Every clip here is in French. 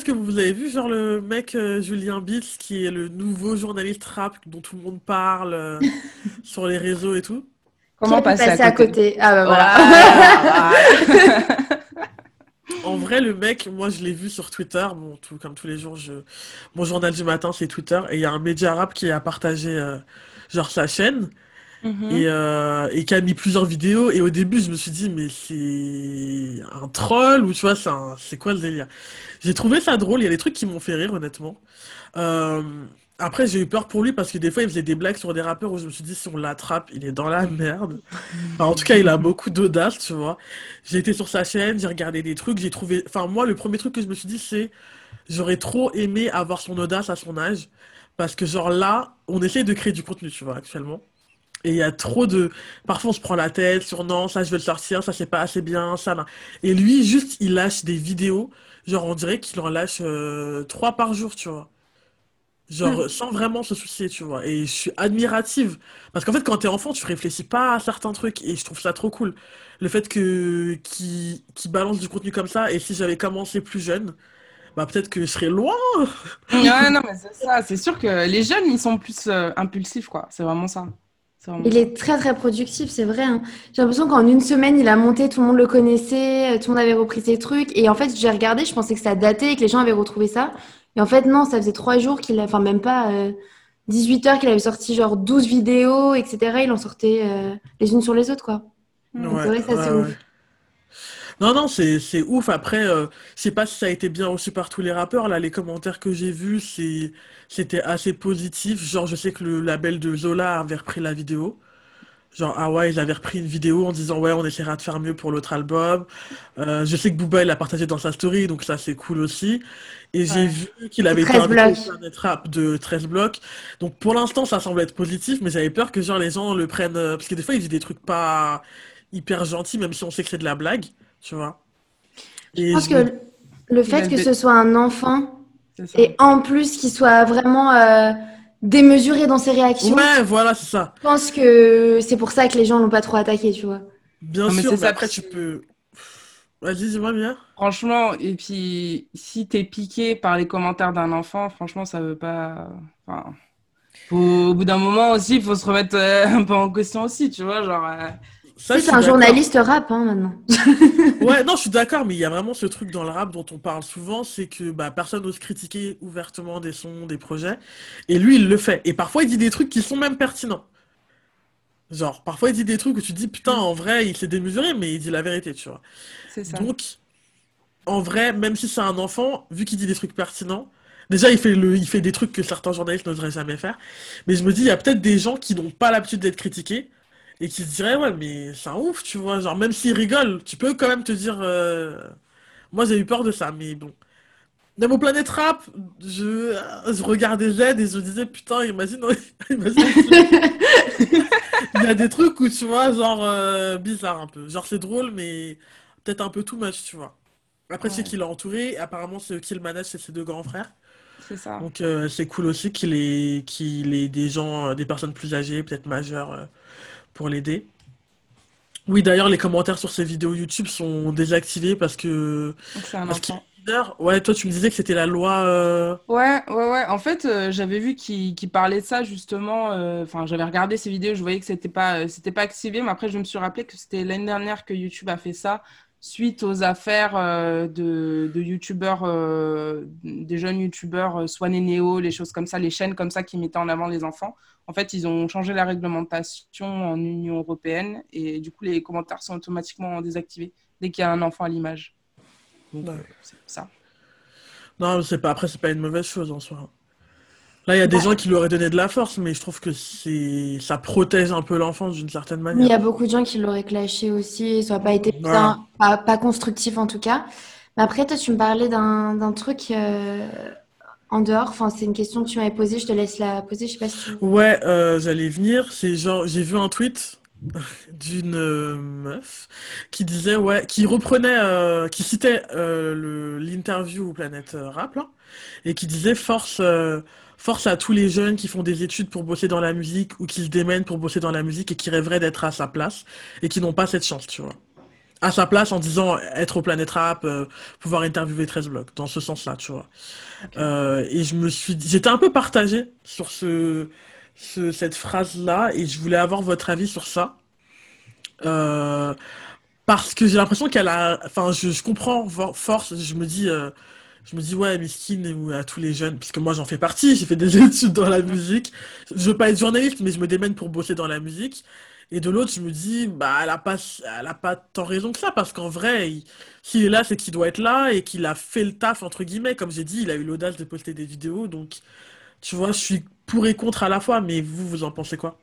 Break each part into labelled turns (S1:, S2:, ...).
S1: est-ce que vous avez vu, genre, le mec euh, Julien Bitz, qui est le nouveau journaliste rap dont tout le monde parle euh, sur les réseaux et tout?
S2: Comment passer, à, côté?
S3: Ah bah voilà.
S1: En vrai, le mec, moi, je l'ai vu sur Twitter. Bon, tout, comme tous les jours, je... mon journal du matin, c'est Twitter. Et il y a un média rap qui a partagé, euh, genre, sa chaîne.
S2: Mhm.
S1: Et, euh, et qui a mis plusieurs vidéos. Et au début, je me suis dit, mais c'est un troll ou tu vois, c'est quoi le délire? J'ai trouvé ça drôle. Il y a des trucs qui m'ont fait rire, honnêtement. Euh, après, j'ai eu peur pour lui parce que des fois, il faisait des blagues sur des rappeurs où je me suis dit, si on l'attrape, il est dans la merde. Enfin, en tout cas, il a beaucoup d'audace, tu vois. J'ai été sur sa chaîne, j'ai regardé des trucs, j'ai trouvé. Enfin, moi, le premier truc que je me suis dit, c'est, j'aurais trop aimé avoir son audace à son âge. Parce que, genre là, on essaie de créer du contenu, tu vois, actuellement. Et il y a trop de... Parfois, on se prend la tête sur non, ça, je veux le sortir, ça, c'est pas assez bien, ça, là. Et lui, juste, il lâche des vidéos. Genre, on dirait qu'il en lâche euh, trois par jour, tu vois.
S2: Hmm.
S1: Genre, sans vraiment se soucier, tu vois. Et je suis admirative. Parce qu'en fait, quand t'es enfant, tu réfléchis pas à certains trucs. Et je trouve ça trop cool. Le fait que qu'il qu'il balance du contenu comme ça. Et si j'avais commencé plus jeune, bah peut-être que je serais loin.
S2: Ouais, non, mais c'est ça. C'est sûr que les jeunes, ils sont plus euh, impulsifs, quoi. C'est vraiment ça. Vraiment
S3: Il est très très productif, c'est vrai. hein. J'ai l'impression qu'en une semaine, il a monté, tout le monde le connaissait, euh, tout le monde avait repris ses trucs. Et en fait, j'ai regardé, je pensais que ça datait et que les gens avaient retrouvé ça. Et en fait, non, ça faisait trois jours qu'il a, enfin même pas euh, 18 heures qu'il avait sorti genre 12 vidéos, etc. Il en sortait euh, les unes sur les autres, quoi. Donc
S1: Ouais,
S3: c'est vrai que ça,
S1: ouais,
S3: c'est
S1: ouais.
S3: ouf.
S1: Non, non, c'est c'est ouf. Après, euh, je sais pas si ça a été bien reçu par tous les rappeurs. Là, les commentaires que j'ai vus, c'est c'était assez positif. Genre, je sais que le label de Zola avait repris la vidéo. Genre, ah ouais, ils avaient repris une vidéo en disant, ouais, on essaiera de faire mieux pour l'autre album. Euh, je sais que Booba, il l'a partagé dans sa story, donc ça, c'est cool aussi. Et j'ai vu qu'il avait été
S3: 13
S1: invité Rap de 13 blocs. Donc, pour l'instant, ça semble être positif, mais j'avais peur que, genre, les gens le prennent... euh, Parce que des fois, il dit des trucs pas hyper gentils, même si on sait que c'est de la blague, tu vois.
S3: Je pense
S1: je
S3: que le fait que ce soit un enfant et en plus qu'il soit vraiment euh, démesuré dans ses réactions,
S1: Ouais, voilà, c'est ça.
S3: je pense que c'est pour ça que les gens l'ont pas trop attaqué, tu vois.
S1: Bien
S2: Non, mais
S1: sûr,
S2: c'est
S1: mais
S2: ça.
S1: après, tu peux... Vas-y, dis-moi bien.
S2: Franchement, et puis si t'es piqué par les commentaires d'un enfant, franchement, ça veut pas. Enfin, faut- au bout d'un moment aussi, il faut se remettre euh, un peu en question aussi, tu vois, genre. euh,
S1: Ça,
S3: c'est un journaliste rap, hein, maintenant.
S1: Ouais, non, je suis d'accord, mais il y a vraiment ce truc dans le rap dont on parle souvent, c'est que bah, personne n'ose critiquer ouvertement des sons, des projets, et lui, il le fait. Et parfois, il dit des trucs qui sont même pertinents. Genre, parfois, il dit des trucs où tu te dis, putain, en vrai, il s'est démesuré, mais il dit la vérité, tu vois.
S2: C'est ça.
S1: Donc, en vrai, même si c'est un enfant, vu qu'il dit des trucs pertinents, déjà, il fait le, il fait des trucs que certains journalistes n'oseraient jamais faire, mais je me dis, il y a peut-être des gens qui n'ont pas l'habitude d'être critiqués, et qui se diraient, ouais, mais c'est un ouf, tu vois, genre, même s'ils rigolent, tu peux quand même te dire, euh, moi, j'ai eu peur de ça, mais bon. Même au Planète Rap, je, je regardais Z et je me disais, putain, imagine, imagine, il y a des trucs où, tu vois, genre, euh, bizarre un peu. Genre, c'est drôle, mais peut-être un peu too much, tu vois. Après, c'est
S2: Ouais.
S1: qu'il est entouré, apparemment, c'est qui le manage, c'est ses deux grands frères.
S2: C'est ça.
S1: Donc, euh, c'est cool aussi qu'il ait, qu'il ait des gens, euh, des personnes plus âgées, peut-être majeures, euh, pour l'aider. Oui, d'ailleurs, les commentaires sur ces vidéos YouTube sont désactivés parce que,
S2: c'est un
S1: parce
S2: enfant.
S1: Ouais, toi, tu me disais que c'était la loi, euh,
S2: Ouais, ouais, ouais. En fait, euh, j'avais vu qu'il parlait de ça justement. euh, Enfin, j'avais regardé ces vidéos, je voyais que c'était pas, c'était pas activé, mais après, je me suis rappelé que c'était l'année dernière que YouTube a fait ça suite aux affaires de, de YouTubeurs, des jeunes YouTubeurs, Swan et Neo, les choses comme ça, les chaînes comme ça qui mettaient en avant les enfants. En fait, ils ont changé la réglementation en Union européenne et du coup, les commentaires sont automatiquement désactivés dès qu'il y a un enfant à l'image. Donc,
S1: Ouais.
S2: c'est ça.
S1: Non, c'est pas, après, c'est pas une mauvaise chose en soi. Là, il y a des gens qui lui auraient donné de la force, mais je trouve que c'est, ça protège un peu l'enfance d'une certaine
S3: Mais il y
S1: manière.
S3: a beaucoup de gens qui l'auraient clashé aussi, ça n'a pas été
S1: Voilà.
S3: bien, pas, pas constructif en tout cas. Mais après, toi, tu me parlais d'un d'un truc euh, en dehors, enfin, c'est une question que tu m'avais posée, je te laisse la poser, je sais pas si.
S1: Ouais, euh, j'allais venir. C'est genre, j'ai vu un tweet d'une euh, meuf qui disait, ouais, qui reprenait, euh, qui citait euh, l'interview Planète Rap, et qui disait force, euh, force à tous les jeunes qui font des études pour bosser dans la musique ou qui se démènent pour bosser dans la musique et qui rêveraient d'être à sa place et qui n'ont pas cette chance, tu vois. À sa place en disant être au Planète Rap, euh, pouvoir interviewer 13 blocs, dans ce sens-là, tu vois. Euh, et je me suis dit, j'étais un peu partagé sur ce, ce- cette phrase-là, et je voulais avoir votre avis sur ça. Euh, parce que j'ai l'impression qu'elle a, enfin, je, je comprends force, je me dis, euh, je me dis, ouais, Miskine, ou à tous les jeunes, parce que moi j'en fais partie, j'ai fait des études dans la musique. Je veux pas être journaliste, mais je me démène pour bosser dans la musique. Et de l'autre, je me dis, bah, elle a pas, elle a pas tant raison que ça, parce qu'en vrai, il- s'il est là, c'est qu'il doit être là, et qu'il a fait le taf, entre guillemets. Comme j'ai dit, il a eu l'audace de poster des vidéos, donc, tu vois, je suis pour et contre à la fois, mais vous, vous en pensez quoi?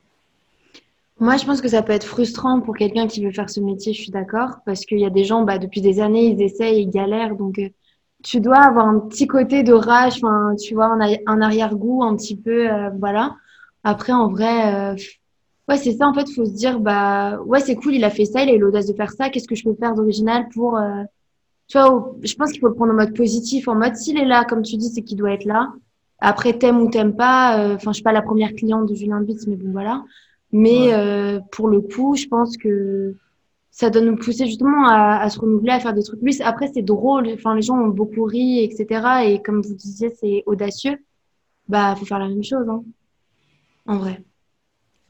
S3: Moi, je pense que ça peut être frustrant pour quelqu'un qui veut faire ce métier, je suis d'accord, parce qu'il y a des gens, bah, depuis des années, ils essayent, ils galèrent, donc euh, tu dois avoir un petit côté de rage, tu vois, un arrière-goût un petit peu, euh, voilà. Après, en vrai, euh, ouais, c'est ça, en fait, faut se dire, bah, ouais, c'est cool, il a fait ça, il a eu l'audace de faire ça, qu'est-ce que je peux faire d'original pour, euh, tu vois, je pense qu'il faut le prendre en mode positif, en mode, s'il est là, comme tu dis, c'est qu'il doit être là. Après, t'aimes ou t'aimes pas, euh, enfin, je suis pas la première cliente de Julien Bitz, mais bon, voilà. Mais
S1: Ouais.
S3: euh, pour le coup, je pense que ça doit nous pousser justement à, à se renouveler, à faire des trucs. C'est- après, c'est drôle. Enfin, les gens ont beaucoup ri, etc. Et comme vous disiez, c'est audacieux. Bah, faut faire la même chose, hein, en vrai.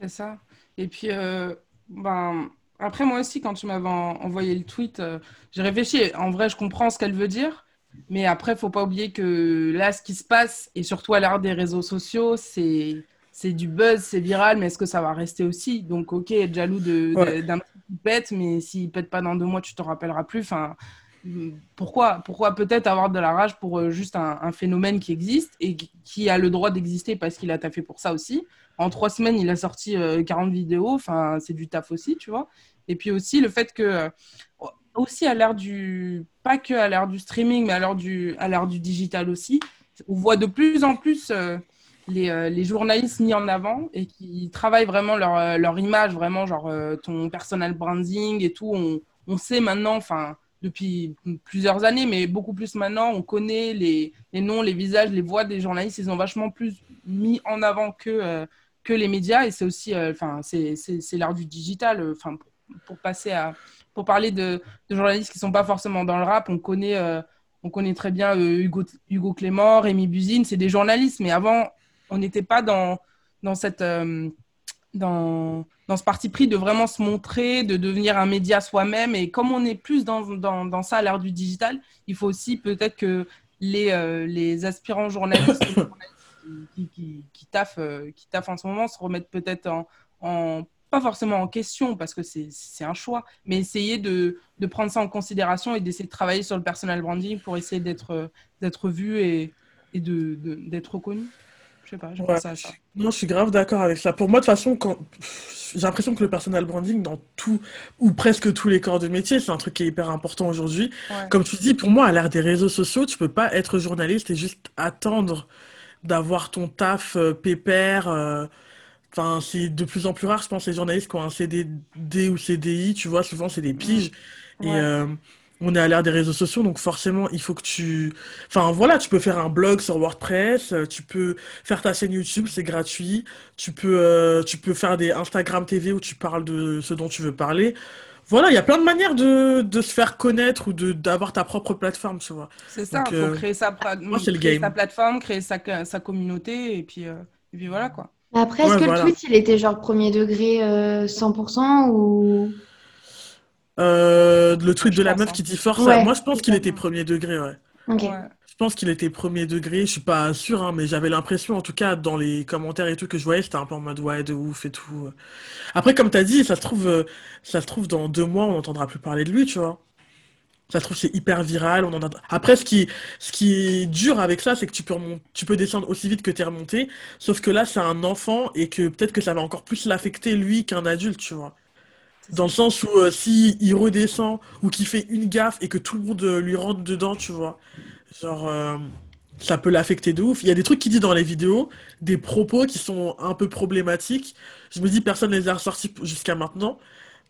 S2: C'est ça. Et puis, euh, ben, après, moi aussi, quand tu m'avais en- envoyé le tweet, euh, j'ai réfléchi. En vrai, je comprends ce qu'elle veut dire. Mais après, faut pas oublier que là, ce qui se passe, et surtout à l'ère des réseaux sociaux, c'est, c'est du buzz, c'est viral, mais est-ce que ça va rester aussi? Donc, ok, être jaloux de,
S1: Ouais.
S2: de- d'un petit qui pète, mais s'il pète pas dans deux mois, tu te rappelleras plus. Enfin, pourquoi, pourquoi peut-être avoir de la rage pour euh, juste un, phénomène qui existe et qui a le droit d'exister parce qu'il a taffé pour ça aussi? En trois semaines, il a sorti euh, 40 vidéos. Enfin, c'est du taf aussi, tu vois. Et puis aussi, le fait que, euh, aussi à l'ère du, pas que à l'ère du streaming, mais à l'ère du, à l'ère du digital aussi, on voit de plus en plus euh, les, euh, les journalistes mis en avant et qui travaillent vraiment leur, euh, leur image, vraiment, genre euh, ton personal branding et tout. On, on sait maintenant, enfin, depuis plusieurs années, mais beaucoup plus maintenant, on connaît les, les noms, les visages, les voix des journalistes. Ils ont vachement plus mis en avant que, euh, que les médias. Et c'est aussi, euh, enfin, c'est c'est- l'art du digital. euh, Enfin, pour, passer à, pour parler de, de journalistes qui sont pas forcément dans le rap, on connaît, euh, on connaît très bien euh, Hugo, Hugo Clément, Rémi Buzine, c'est des journalistes. Mais avant, on n'était pas dans, dans cette, euh, dans, dans ce parti pris de vraiment se montrer, de devenir un média soi-même. Et comme on est plus dans, dans, dans ça à l'ère du digital, il faut aussi peut-être que les, euh, les aspirants journalistes, qui, qui, taffent, euh, qui taffent en ce moment se remettent peut-être en, en pas forcément en question parce que c'est un choix, mais essayer de, de prendre ça en considération et d'essayer de travailler sur le personal branding pour essayer d'être d'être vu et, et de, de- d'être reconnu. Je sais pas, je
S1: Ouais.
S2: pense à ça.
S1: Non, je suis grave d'accord avec ça. Pour moi, de toute façon, quand... j'ai l'impression que le personal branding, dans tout, ou presque tous les corps de métier, c'est un truc qui est hyper important aujourd'hui.
S2: Ouais.
S1: Comme tu dis, pour moi, à l'ère des réseaux sociaux, tu peux pas être journaliste et juste attendre d'avoir ton taf euh, pépère. euh, Enfin, c'est de plus en plus rare, je pense, les journalistes qui ont un CDD ou CDI, tu vois, souvent c'est des piges. Et
S2: Ouais.
S1: euh, on est à l'ère des réseaux sociaux, donc forcément, il faut que tu... Enfin, voilà, tu peux faire un blog sur WordPress, euh, tu peux faire ta chaîne YouTube, c'est gratuit. Tu peux, euh, tu peux faire des Instagram TV où tu parles de ce dont tu veux parler. Voilà, il y a plein de manières de, de se faire connaître ou de d'avoir ta propre plateforme, tu vois.
S2: C'est ça, il
S1: euh,
S2: faut créer sa, pra-
S1: moi, c'est le
S2: créer
S1: game.
S2: sa plateforme, créer sa, sa communauté, et puis, euh, et puis voilà quoi.
S3: Mais Après, est-ce
S1: Ouais,
S3: que le tweet, il était genre premier degré euh, 100% ou...
S1: Euh, le tweet
S2: Je
S1: de la
S2: pense,
S1: meuf
S2: hein.
S1: qui dit force,
S3: Ouais,
S1: moi je pense qu'il était premier degré, ouais. Je pense qu'il était premier degré, je suis pas sûr, hein, mais j'avais l'impression, en tout cas, dans les commentaires et tout que je voyais, c'était un peu en mode ouais, de ouf et tout. Après, comme t'as dit, ça se trouve, euh, ça se trouve, dans deux mois, on n'entendra plus parler de lui, tu vois. Ça se trouve, c'est hyper viral, on en a... Après, ce qui, ce qui est dur avec ça, c'est que tu peux tu peux descendre aussi vite que t'es remonté, sauf que là, c'est un enfant et que peut-être que ça va encore plus l'affecter, lui, qu'un adulte, tu vois. Dans le sens où euh, si il redescend ou qu'il fait une gaffe et que tout le monde euh, lui rentre dedans, tu vois. Genre, euh, ça peut l'affecter de ouf. Il y a des trucs qu'il dit dans les vidéos, des propos qui sont un peu problématiques. Je me dis, personne ne les a ressortis jusqu'à maintenant.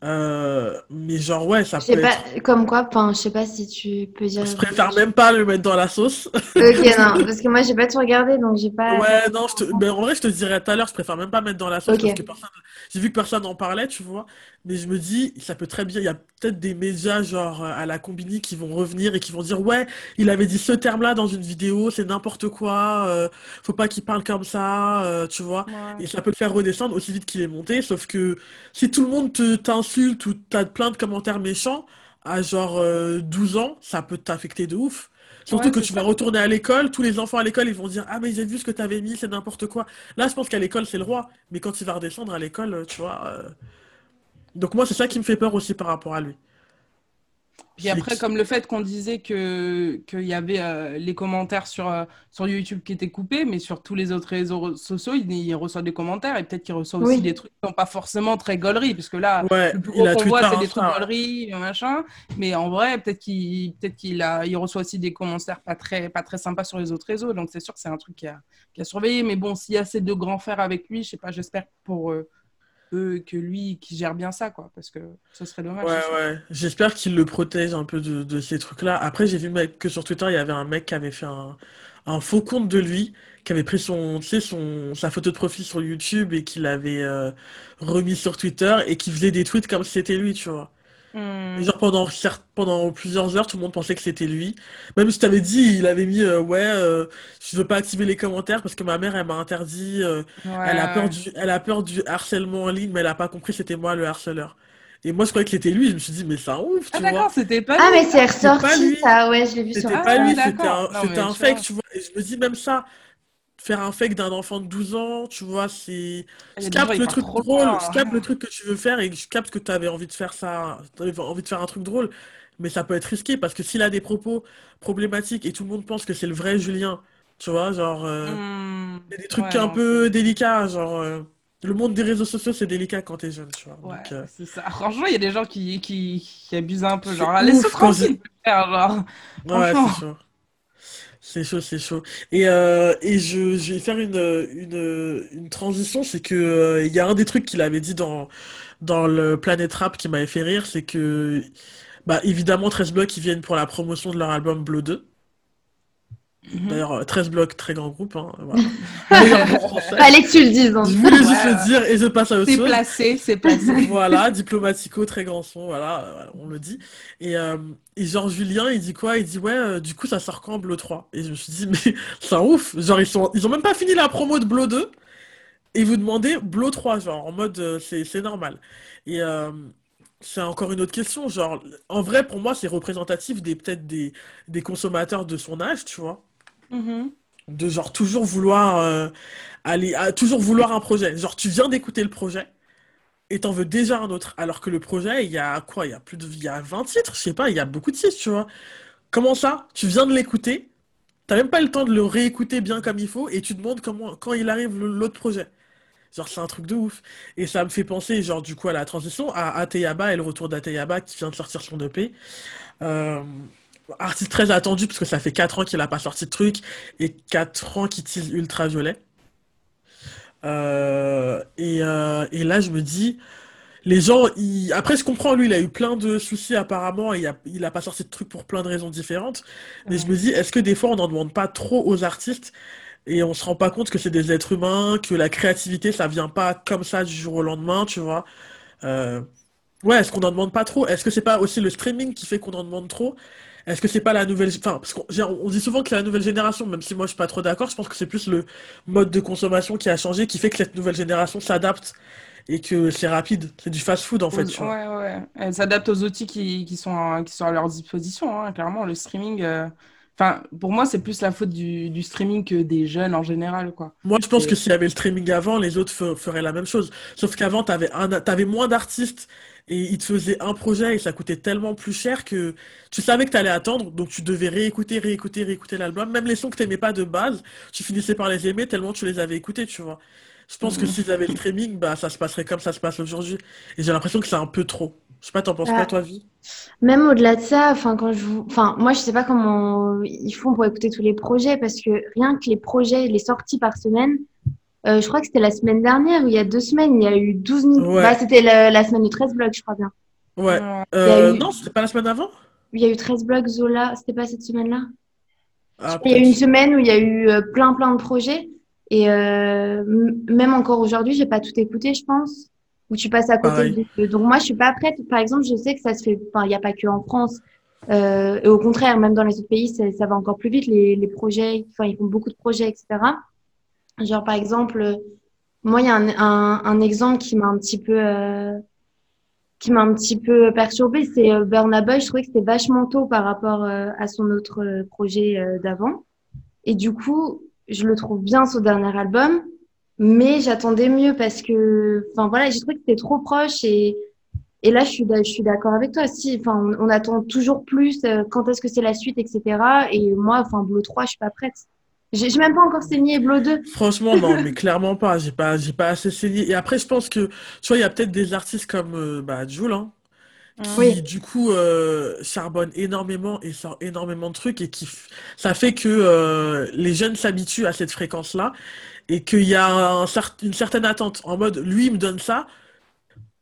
S1: Euh, mais genre, ouais, ça peut
S3: pas,
S1: être.
S3: comme quoi, enfin, je sais pas si tu peux dire.
S1: Je préfère même pas le mettre dans la sauce.
S3: Ok, non, parce que moi, j'ai pas tout regardé, donc j'ai pas.
S1: Ouais, non, je te... ben, en vrai, je te dirais tout à l'heure, je préfère même pas mettre dans la sauce parce que personne... j'ai vu que personne n'en parlait, tu vois. Mais je me dis, ça peut très bien. Il y a peut-être des médias, genre euh, à la Combini, qui vont revenir et qui vont dire, ouais, il avait dit ce terme-là dans une vidéo, c'est n'importe quoi, euh, faut pas qu'il parle comme ça, euh, tu vois.
S2: Ouais.
S1: Et ça peut le faire redescendre aussi vite qu'il est monté. Sauf que si tout le monde te t'insulte ou t'as plein de commentaires méchants, à genre euh, 12 ans, ça peut t'affecter de ouf. Surtout
S2: Ouais,
S1: que tu vas retourner à l'école, tous les enfants à l'école, ils vont dire, Ah, mais j'ai vu ce que t'avais mis, c'est n'importe quoi. Là, je pense qu'à l'école, c'est le roi. Mais quand il va redescendre à l'école, tu vois. Euh, Donc, moi, c'est ça qui me fait peur aussi par rapport à lui.
S2: Puis après, comme le fait qu'on disait que qu'il y avait euh, les commentaires sur, euh, sur YouTube qui étaient coupés, mais sur tous les autres réseaux sociaux, il, il reçoit des commentaires et peut-être qu'il reçoit aussi
S3: Oui.
S2: des trucs qui sont pas forcément très gauleries, parce que là,
S1: Ouais,
S2: le plus gros qu'on voit, c'est des trucs gauleries, machin. Mais en vrai, peut-être qu'il peut-être qu'il a, il reçoit aussi des commentaires pas très, pas très sympas sur les autres réseaux. Donc c'est sûr que c'est un truc qui a, qui a surveillé. Mais bon, s'il y a ces deux grands frères avec lui, je sais pas, j'espère pour euh, eux que lui, qui gère bien ça, quoi, parce que ce serait dommage.
S1: Ouais, ouais. J'espère qu'il le protège un peu de, de ces trucs-là. Après, j'ai vu mec, que sur Twitter, il y avait un mec qui avait fait un, un faux compte de lui, qui avait pris son, tu sais, son, sa photo de profil sur YouTube et qui l'avait euh, remis sur Twitter et qui faisait des tweets comme si c'était lui, tu vois.
S2: Hmm.
S1: genre pendant, plusieurs heures, tout le monde pensait que c'était lui. Même si t'avais dit, il avait mis, euh, ouais, euh, je veux pas activer les commentaires parce que ma mère, elle m'a interdit, euh, elle a peur
S2: Ouais.
S1: du, elle a peur du harcèlement en ligne, mais elle a pas compris que c'était moi le harceleur. Et moi, je croyais que c'était lui, je me suis dit, mais c'est un ouf,
S2: Ah
S1: tu
S2: d'accord,
S1: vois.
S2: c'était pas
S3: Ah,
S2: lui.
S3: mais c'est ressorti, ça, ouais, je l'ai vu sur
S1: c'était
S2: Ah,
S1: pas lui, c'était un,
S2: Non, tu
S1: fake,
S2: vois,
S1: tu vois. Et je me dis, même ça, faire un fake d'un enfant de 12 ans, tu vois, c'est.
S2: y
S1: Je capte le truc drôle, je capte le truc que tu veux faire et je capte que tu avais envie de faire ça, t'avais envie de faire un truc drôle, mais ça peut être risqué parce que s'il a des propos problématiques et tout le monde pense que c'est le vrai Julien, tu vois, genre, euh, il y a des trucs
S2: Ouais,
S1: un
S2: non,
S1: peu délicats, genre, euh, le monde des réseaux sociaux, c'est délicat quand t'es jeune, tu vois.
S2: Ouais,
S1: euh,
S2: c'est ça. Franchement, il y a des gens qui, qui, qui abusent un peu. Genre, laisse-le tranquille, genre.
S1: Ouais, c'est chaud. C'est chaud, c'est chaud. Et, euh, et je, vais faire une, une, une transition, c'est que euh, il y a un des trucs qu'il avait dit dans, dans le Planet Rap qui m'avait fait rire, c'est que bah évidemment 13 blocs ils viennent pour la promotion de leur album Blow 2.
S2: Mhm.
S1: D'ailleurs euh, 13 blocs, très grand groupe, hein, voilà.
S3: Fallait que tu le dises.
S1: Je voulais juste
S2: Ouais,
S1: le dire et je passe à autre
S2: c'est
S1: chose.
S2: placé, c'est placé.
S1: Voilà, diplomatico, très grand son, voilà, euh, on le dit. Et, euh, et genre Julien, il dit quoi? Il dit ouais, euh, du coup ça sort quand Blow 3? Et je me suis dit mais c'est un ouf, genre ils sont, ils ont même pas fini la promo de Blow 2 et vous demandez Blow 3, genre en mode euh, c'est c'est normal. Et euh, c'est encore une autre question, genre en vrai pour moi c'est représentatif des peut-être des, des consommateurs de son âge, tu vois,
S2: Mhm.
S1: de genre toujours vouloir euh, aller, toujours vouloir un projet. Genre tu viens d'écouter le projet et t'en veux déjà un autre. Alors que le projet, il y a quoi? Il y a plus de, il y a 20 titres, je sais pas, il y a beaucoup de titres, tu vois. Comment ça? Tu viens de l'écouter, t'as même pas le temps de le réécouter bien comme il faut, et tu demandes comment, quand il arrive l'autre projet. Genre, c'est un truc de ouf. Et ça me fait penser, genre, du coup, à la transition, à Ateyaba et le retour d'Ateyaba qui vient de sortir son EP. Euh, artiste très attendu, parce que ça fait 4 ans qu'il a pas sorti de truc, et 4 ans qu'il tease Ultraviolet. Euh, et, euh, et là, je me dis, les gens, ils- après, je comprends, lui, il a eu plein de soucis apparemment, et il a, il a pas sorti de trucs pour plein de raisons différentes. Mais je me dis, est-ce que des fois, on n'en demande pas trop aux artistes et on se rend pas compte que c'est des êtres humains, que la créativité, ça vient pas comme ça du jour au lendemain, tu vois? Euh, ouais, est-ce qu'on n'en demande pas trop? Est-ce que c'est pas aussi le streaming qui fait qu'on en demande trop? Est-ce que c'est pas la nouvelle... Enfin, parce qu'on dit souvent que c'est la nouvelle génération, même si moi je suis pas trop d'accord, je pense que c'est plus le mode de consommation qui a changé, qui fait que cette nouvelle génération s'adapte et que c'est rapide. C'est du fast-food en fait, tu vois.
S2: Ouais, ouais. Elle s'adapte aux outils qui, qui sont, à- qui sont à leur disposition, hein. Clairement, le streaming. euh, Enfin, pour moi, c'est plus la faute du, du streaming que des jeunes en général, quoi.
S1: Moi, je pense
S2: Et-
S1: que s'il y avait le streaming avant, les autres fe- feraient la même chose. Sauf qu'avant, t'avais un, t'avais moins d'artistes et ils te faisaient un projet et ça coûtait tellement plus cher que tu savais que t'allais attendre, donc tu devais réécouter, réécouter, réécouter l'album. Même les sons que t'aimais pas de base, tu finissais par les aimer tellement tu les avais écoutés, tu vois. Je pense que
S2: Mhm.
S1: s'ils avaient le streaming, bah, ça se passerait comme ça se passe aujourd'hui. Et j'ai l'impression que c'est un peu trop. Je sais pas, t'en penses quoi,
S3: Ah,
S1: toi, Vie?
S3: Même au-delà de ça, enfin, quand je enfin, moi, je sais pas comment ils font pour écouter tous les projets parce que rien que les projets, les sorties par semaine, je crois que c'était la semaine dernière ou il y a deux semaines, il y a eu 12 000.
S1: Ouais.
S3: Bah, c'était la, la semaine de 13 blogs, je crois bien.
S1: Ouais. Euh,
S3: eu-
S1: non, c'était pas la semaine avant?
S3: Il y a eu 13 blogs Zola, c'était pas cette semaine-là?
S1: Ah,
S3: Il y a eu une semaine où il y a eu euh, plein plein de projets et euh, même encore aujourd'hui, j'ai pas tout écouté, je pense. Où tu passes à côté de... Donc moi, je suis pas prête. Par exemple, je sais que ça se fait. Enfin, il y a pas que en France. Euh, et au contraire, même dans les autres pays, ça, ça va encore plus vite. Les, les projets, enfin, ils font beaucoup de projets, etc. Genre par exemple, moi, il y a un, un, un exemple qui m'a un petit peu euh, qui m'a un petit peu perturbée, c'est euh, Burna Boy. Je trouvais que c'était vachement tôt par rapport euh, à son autre euh, projet d'avant. Et du coup, je le trouve bien son dernier album, mais j'attendais mieux parce que, enfin voilà, j'ai trouvé que c'était trop proche et et là, je suis je suis d'accord avec toi. Si, enfin, on, attend toujours plus. quand est-ce que c'est la suite, etc. Et moi, enfin, Blow 3, je suis pas prête. J'ai même pas encore saigné Blow 2.
S1: Franchement, non, mais clairement pas. J'ai pas, pas assez saigné. Et après, je pense que, tu vois, il y a peut-être des artistes comme euh, bah, Jul, hein, qui,
S3: Oui.
S1: du coup, euh, charbonnent énormément et sort énormément de trucs et qui, ça fait que euh, les jeunes s'habituent à cette fréquence-là et qu'il y a un cer- une certaine attente en mode, lui, il me donne ça.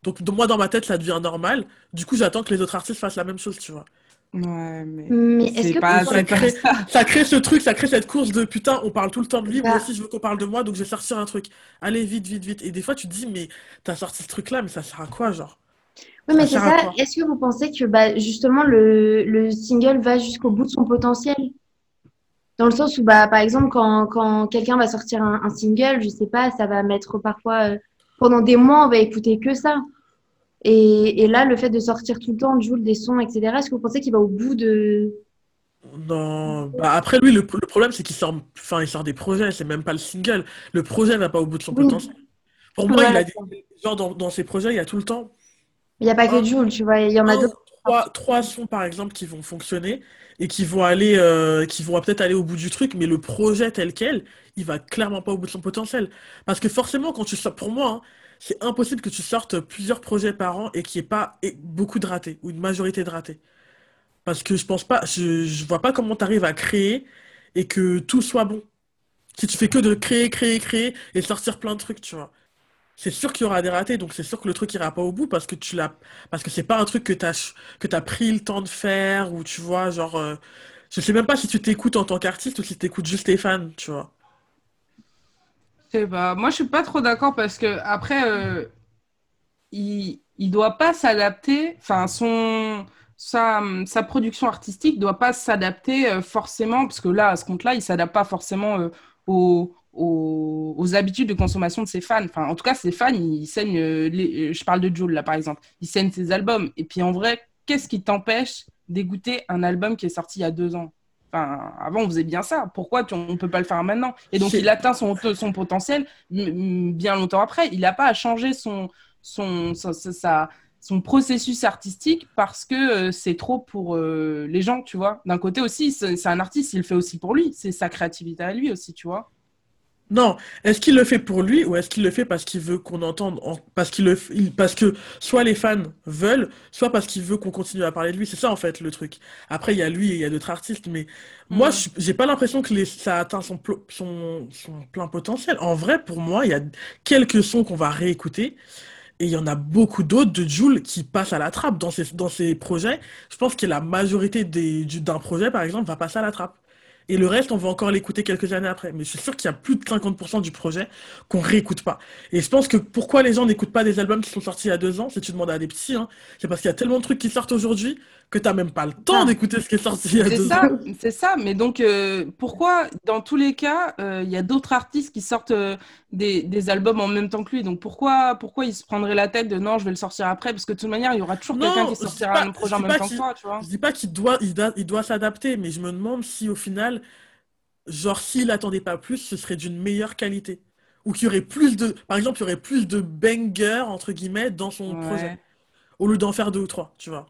S1: Donc, moi, dans ma tête, ça devient normal. Du coup, j'attends que les autres artistes fassent la même chose, tu vois.
S2: Ouais, mais
S3: Mais est-ce que
S2: pas,
S1: Ça crée,
S2: ça.
S1: crée ce truc, ça crée cette course de putain, on parle tout le temps de lui, moi
S3: Bah,
S1: aussi je veux qu'on parle de moi, donc je vais sortir un truc. Allez, vite, vite, vite. Et des fois tu te dis, mais t'as sorti ce truc-là, mais ça sert à quoi, genre?
S3: Oui, mais c'est ça. Est-ce que vous pensez que bah, justement le, le single va jusqu'au bout de son potentiel? Dans le sens où, bah, par exemple, quand, quand quelqu'un va sortir un, un single, je sais pas, ça va mettre parfois euh, pendant des mois, on va écouter que ça. Et, et là, le fait de sortir tout le temps, de jouer des sons, etc., est-ce que vous pensez qu'il va au bout de.
S1: Non, bah après lui, le, le problème c'est qu'il sort, enfin, il sort des projets, c'est même pas le single. Le projet va pas au bout de son
S3: Oui,
S1: potentiel. Pour moi, il a des, genre dans, dans ses projets, il y a tout le temps
S3: Il n'y a pas que
S1: un,
S3: Jul, tu vois, il y en a d'autres.
S1: trois, trois sons par exemple qui vont fonctionner et qui vont aller, euh, qui vont peut-être aller au bout du truc, mais le projet tel quel, il va clairement pas au bout de son potentiel. Parce que forcément, quand tu sors, pour moi, hein, c'est impossible que tu sortes plusieurs projets par an et qu'il n'y ait pas beaucoup de ratés ou une majorité de ratés. Parce que je pense pas, je, vois pas comment tu arrives à créer et que tout soit bon. Si tu fais que de créer, créer, créer et sortir plein de trucs, tu vois. C'est sûr qu'il y aura des ratés, donc c'est sûr que le truc ira pas au bout parce que tu l'as, parce que c'est pas un truc que t'as, que t'as pris le temps de faire ou tu vois, genre, euh, je sais même pas si tu t'écoutes en tant qu'artiste ou si t'écoutes juste tes fans, tu vois.
S2: Je sais pas. Moi, je suis pas trop d'accord parce que après, euh, il, il doit pas s'adapter. Enfin, son sa, sa production artistique doit pas s'adapter euh, forcément parce que là, à ce compte-là, il s'adapte pas forcément euh, aux, aux, habitudes de consommation de ses fans. Enfin, en tout cas, ses fans, ils saignent. les, je parle de Jul là, par exemple. Ils saignent ses albums. Et puis, en vrai, qu'est-ce qui t'empêche d'écouter un album qui est sorti il y a deux ans? Enfin, avant, on faisait bien ça. Pourquoi tu- on ne peut pas le faire maintenant? Et donc, il atteint son, son potentiel bien longtemps après. Il n'a pas à changer son, son, sa- sa- sa- son processus artistique parce que euh, c'est trop pour euh, les gens, tu vois. D'un côté aussi, c'est c'est un artiste, il le fait aussi pour lui. C'est sa créativité à lui aussi, tu vois.
S1: Non, est-ce qu'il le fait pour lui ou est-ce qu'il le fait parce qu'il veut qu'on entende, en- parce qu'il le, il- parce que soit les fans veulent, soit parce qu'il veut qu'on continue à parler de lui. C'est ça en fait le truc. Après, il y a lui et il y a d'autres artistes, mais moi,
S2: Mm.
S1: j'ai pas l'impression que les, ça atteint son, plo- son, son plein potentiel. En vrai, pour moi, il y a quelques sons qu'on va réécouter et il y en a beaucoup d'autres de Jul qui passent à la trappe dans ses, dans ses projets. Je pense que la majorité des, d'un projet, par exemple, va passer à la trappe. Et le reste, on va encore l'écouter quelques années après. Mais je suis sûr qu'il y a plus de 50% du projet qu'on réécoute pas. Et je pense que pourquoi les gens n'écoutent pas des albums qui sont sortis il y a deux ans, si tu demandes à des petits, hein, c'est parce qu'il y a tellement de trucs qui sortent aujourd'hui que t'as même pas le temps
S3: Ah.
S1: d'écouter ce qui est sorti il y a
S2: C'est
S1: deux
S2: ça,
S1: ans.
S2: c'est ça. Mais donc, euh, pourquoi, dans tous les cas, euh, il y a d'autres artistes qui sortent euh, des, des albums en même temps que lui? Donc, pourquoi, pourquoi il se prendrait la tête de non, je vais le sortir après? Parce que de toute manière, il y aura toujours quelqu'un qui sortira
S1: pas,
S2: un projet
S1: je
S2: en même temps que toi, tu vois.
S1: je dis pas qu'il doit, il doit, il doit s'adapter, mais je me demande si au final, genre, s'il attendait pas plus, ce serait d'une meilleure qualité. Ou qu'il y aurait plus de, par exemple, il y aurait plus de bangers, entre guillemets, dans son projet. Au lieu d'en faire deux ou trois, tu vois.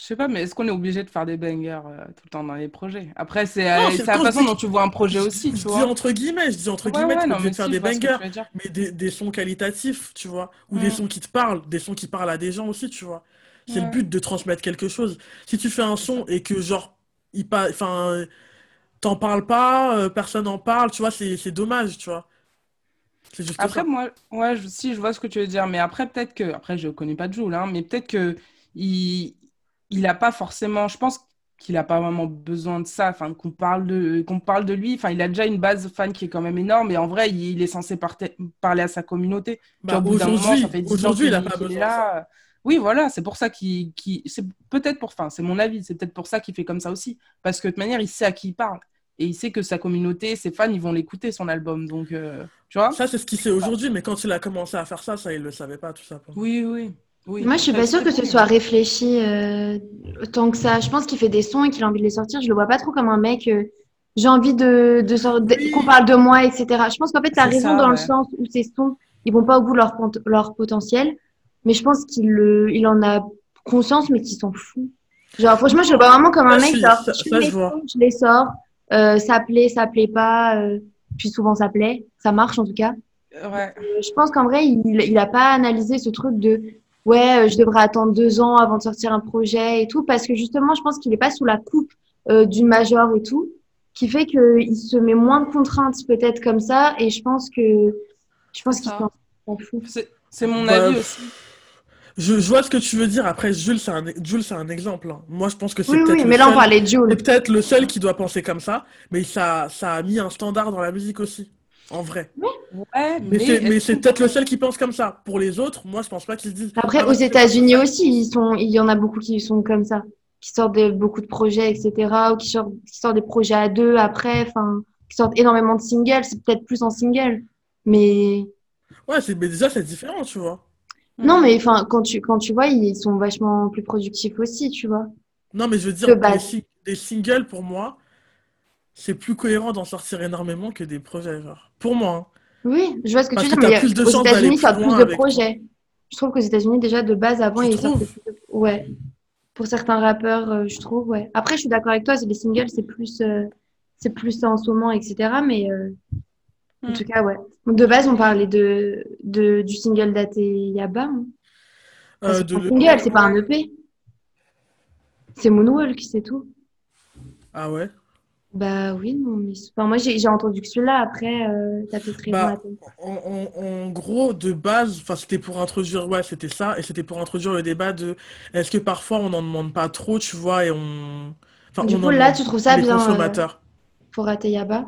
S2: Je sais pas, mais est-ce qu'on est obligé de faire des bangers euh, tout le temps dans les projets? Après, c'est euh, la façon
S1: dis,
S2: dont tu vois un projet
S1: je,
S2: aussi,
S1: je
S2: tu
S1: dis
S2: vois.
S1: entre guillemets, je dis entre
S2: Ouais,
S1: guillemets,
S2: ouais,
S1: pas
S2: non, mais
S1: de faire des bangers, mais des, des sons qualitatifs, tu vois. Ou des sons qui te parlent, des sons qui parlent à des gens aussi, tu vois. C'est le but de transmettre quelque chose. Si tu fais un son et que, genre, il pa... enfin, t'en parles pas, euh, personne n'en parle, tu vois, c'est dommage, tu vois. C'est juste
S2: Après,
S1: ça.
S2: moi, ouais, je, si je vois ce que tu veux dire, mais après, peut-être que, après, je connais pas Jul, hein, mais peut-être que il, il a pas forcément, je pense qu'il a pas vraiment besoin de ça, enfin, qu'on parle de, qu'on parle de lui, enfin, il a déjà une base fan qui est quand même énorme, et en vrai, il, il est censé parler à sa communauté.
S1: Bah, aujourd'hui,
S2: ça fait 10 ans
S1: aujourd'hui, il a
S2: qu'il
S1: pas besoin de ça.
S2: Oui, voilà, c'est pour ça qu'il, c'est peut-être pour, enfin, c'est mon avis, c'est peut-être pour ça qu'il fait comme ça aussi, parce que de toute manière, il sait à qui il parle, et il sait que sa communauté, ses fans, ils vont l'écouter, son album, donc, euh, tu vois?
S1: Ça, c'est ce qu'il sait aujourd'hui, mais quand il a commencé à faire ça, ça, il le savait pas, tout ça.
S2: Oui, oui, oui.
S3: Moi, je suis pas sûre que ce soit réfléchi euh, tant que ça. Je pense qu'il fait des sons et qu'il a envie de les sortir. Je le vois pas trop comme un mec. euh, j'ai envie de, de, sor- de-
S1: Oui.
S3: qu'on parle de moi, etc. Je pense qu'en fait, tu as raison
S2: ça,
S3: dans le sens où ces sons, ils vont pas au bout de leur, pot- leur potentiel. Mais je pense qu'il le, il en a conscience, mais qu'il s'en fout. Genre, franchement, je le vois vraiment comme un mec.
S1: ça-
S3: je
S1: ça, je vois.
S3: sons, je les sors. euh, ça plaît, ça plaît pas. euh, puis souvent, ça plaît. Ça marche en tout cas.
S2: Ouais.
S3: Euh, Je pense qu'en vrai, il, il a pas analysé ce truc de ouais, euh, je devrais attendre deux ans avant de sortir un projet et tout, parce que justement, je pense qu'il est pas sous la coupe euh, d'une major et tout, qui fait qu'il se met moins de contraintes peut-être comme ça, et je pense que je pense qu'il
S2: ça.
S3: s'en fout.
S2: C'est c'est mon
S1: Bah,
S2: avis aussi.
S1: Je, je vois ce que tu veux dire. Après, Jules, c'est un, Jules, c'est un exemple. hein. Moi, je pense que c'est
S3: Oui,
S1: peut-être
S3: oui,
S1: le
S3: mais là on
S1: seul,
S3: parlait de Jules.
S1: c'est peut-être le seul qui doit penser comme ça, mais ça, ça a mis un standard dans la musique aussi, en vrai.
S2: Ouais,
S1: Mais
S2: mais
S1: c'est, peut-être le seul qui pense comme ça. Pour les autres, moi, je pense pas qu'ils se disent.
S3: Après,
S1: Ah,
S3: aux États-Unis aussi, ils sont, il y en a beaucoup qui sont comme ça, qui sortent de, beaucoup de projets, etc., ou qui sortent, qui sortent des projets à deux après, enfin, qui sortent énormément de singles, c'est peut-être plus en single, mais
S1: Ouais, mais déjà, c'est différent, tu vois.
S3: Non, mais enfin, quand tu, quand tu vois, ils sont vachement plus productifs aussi, tu vois.
S1: Non, mais je veux dire, des singles, pour moi, c'est plus cohérent d'en sortir énormément que des projets, genre. Pour moi, hein.
S3: Oui, je vois ce que tu
S1: Parce
S3: veux
S1: que
S3: dire, mais
S1: plus de
S3: aux États-Unis, ça a plus de projets. Je trouve qu'aux États-Unis, déjà, de base, avant,
S1: Tu
S3: ils
S1: trouves?
S3: plus de... Ouais. Pour certains rappeurs, euh, je trouve, ouais. Après, je suis d'accord avec toi, c'est les singles, c'est plus, euh, c'est plus ça en ce moment, etc. Mais euh, en
S2: Hmm.
S3: tout cas, ouais. De base, on parlait de, de, du single d'Ate Yaba. hein. Enfin, c'est
S1: de
S3: un
S1: le-
S3: single, c'est pas un. EP. C'est Moonwalk, c'est tout.
S1: Ah ouais?
S3: Bah oui, non, mais enfin, moi j'ai entendu que celui-là, après, euh, t'as peut-être raison.
S1: Bah, en, en- en gros, de base, enfin, c'était pour introduire, ouais, c'était ça, et c'était pour introduire le débat de est-ce que parfois on n'en demande pas trop, tu vois, et on. Enfin,
S3: Du
S1: on
S3: coup,
S1: en
S3: là, tu trouves ça bien euh,
S1: consommateurs.
S3: pour Ateyaba?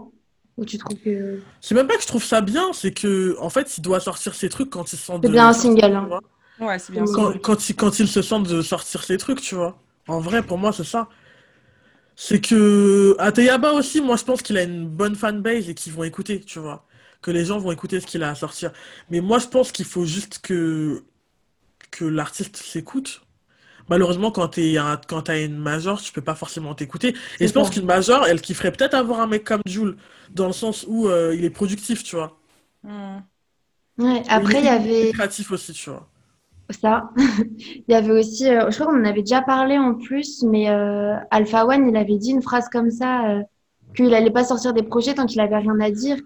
S3: Ou tu trouves que
S1: C'est même pas que je trouve ça bien, c'est que, en fait, il doit sortir ses trucs quand il se sent
S3: c'est
S1: de
S3: bien un single, hein.
S2: Ouais, c'est bien.
S1: Quand, quand il, quand il se sent de sortir ses trucs, tu vois. En vrai, pour moi, c'est ça. C'est que Ateyaba aussi, moi, je pense qu'il a une bonne fanbase et qu'ils vont écouter, tu vois. Que les gens vont écouter ce qu'il a à sortir. Mais moi, je pense qu'il faut juste que, que l'artiste s'écoute. Malheureusement, quand un, quand t'as une major, tu peux pas forcément t'écouter. Et je pense qu'une major, elle kifferait peut-être avoir un mec comme Jul, dans le sens où euh, il est productif, tu vois.
S2: Hmm.
S3: Ouais, après, il y
S1: il est
S3: avait
S1: créatif aussi, tu vois.
S3: Ça. Il y avait aussi, euh, je crois qu'on en avait déjà parlé en plus, mais euh, Alpha One, il avait dit une phrase comme ça, euh, qu'il allait pas sortir des projets tant qu'il avait rien à dire.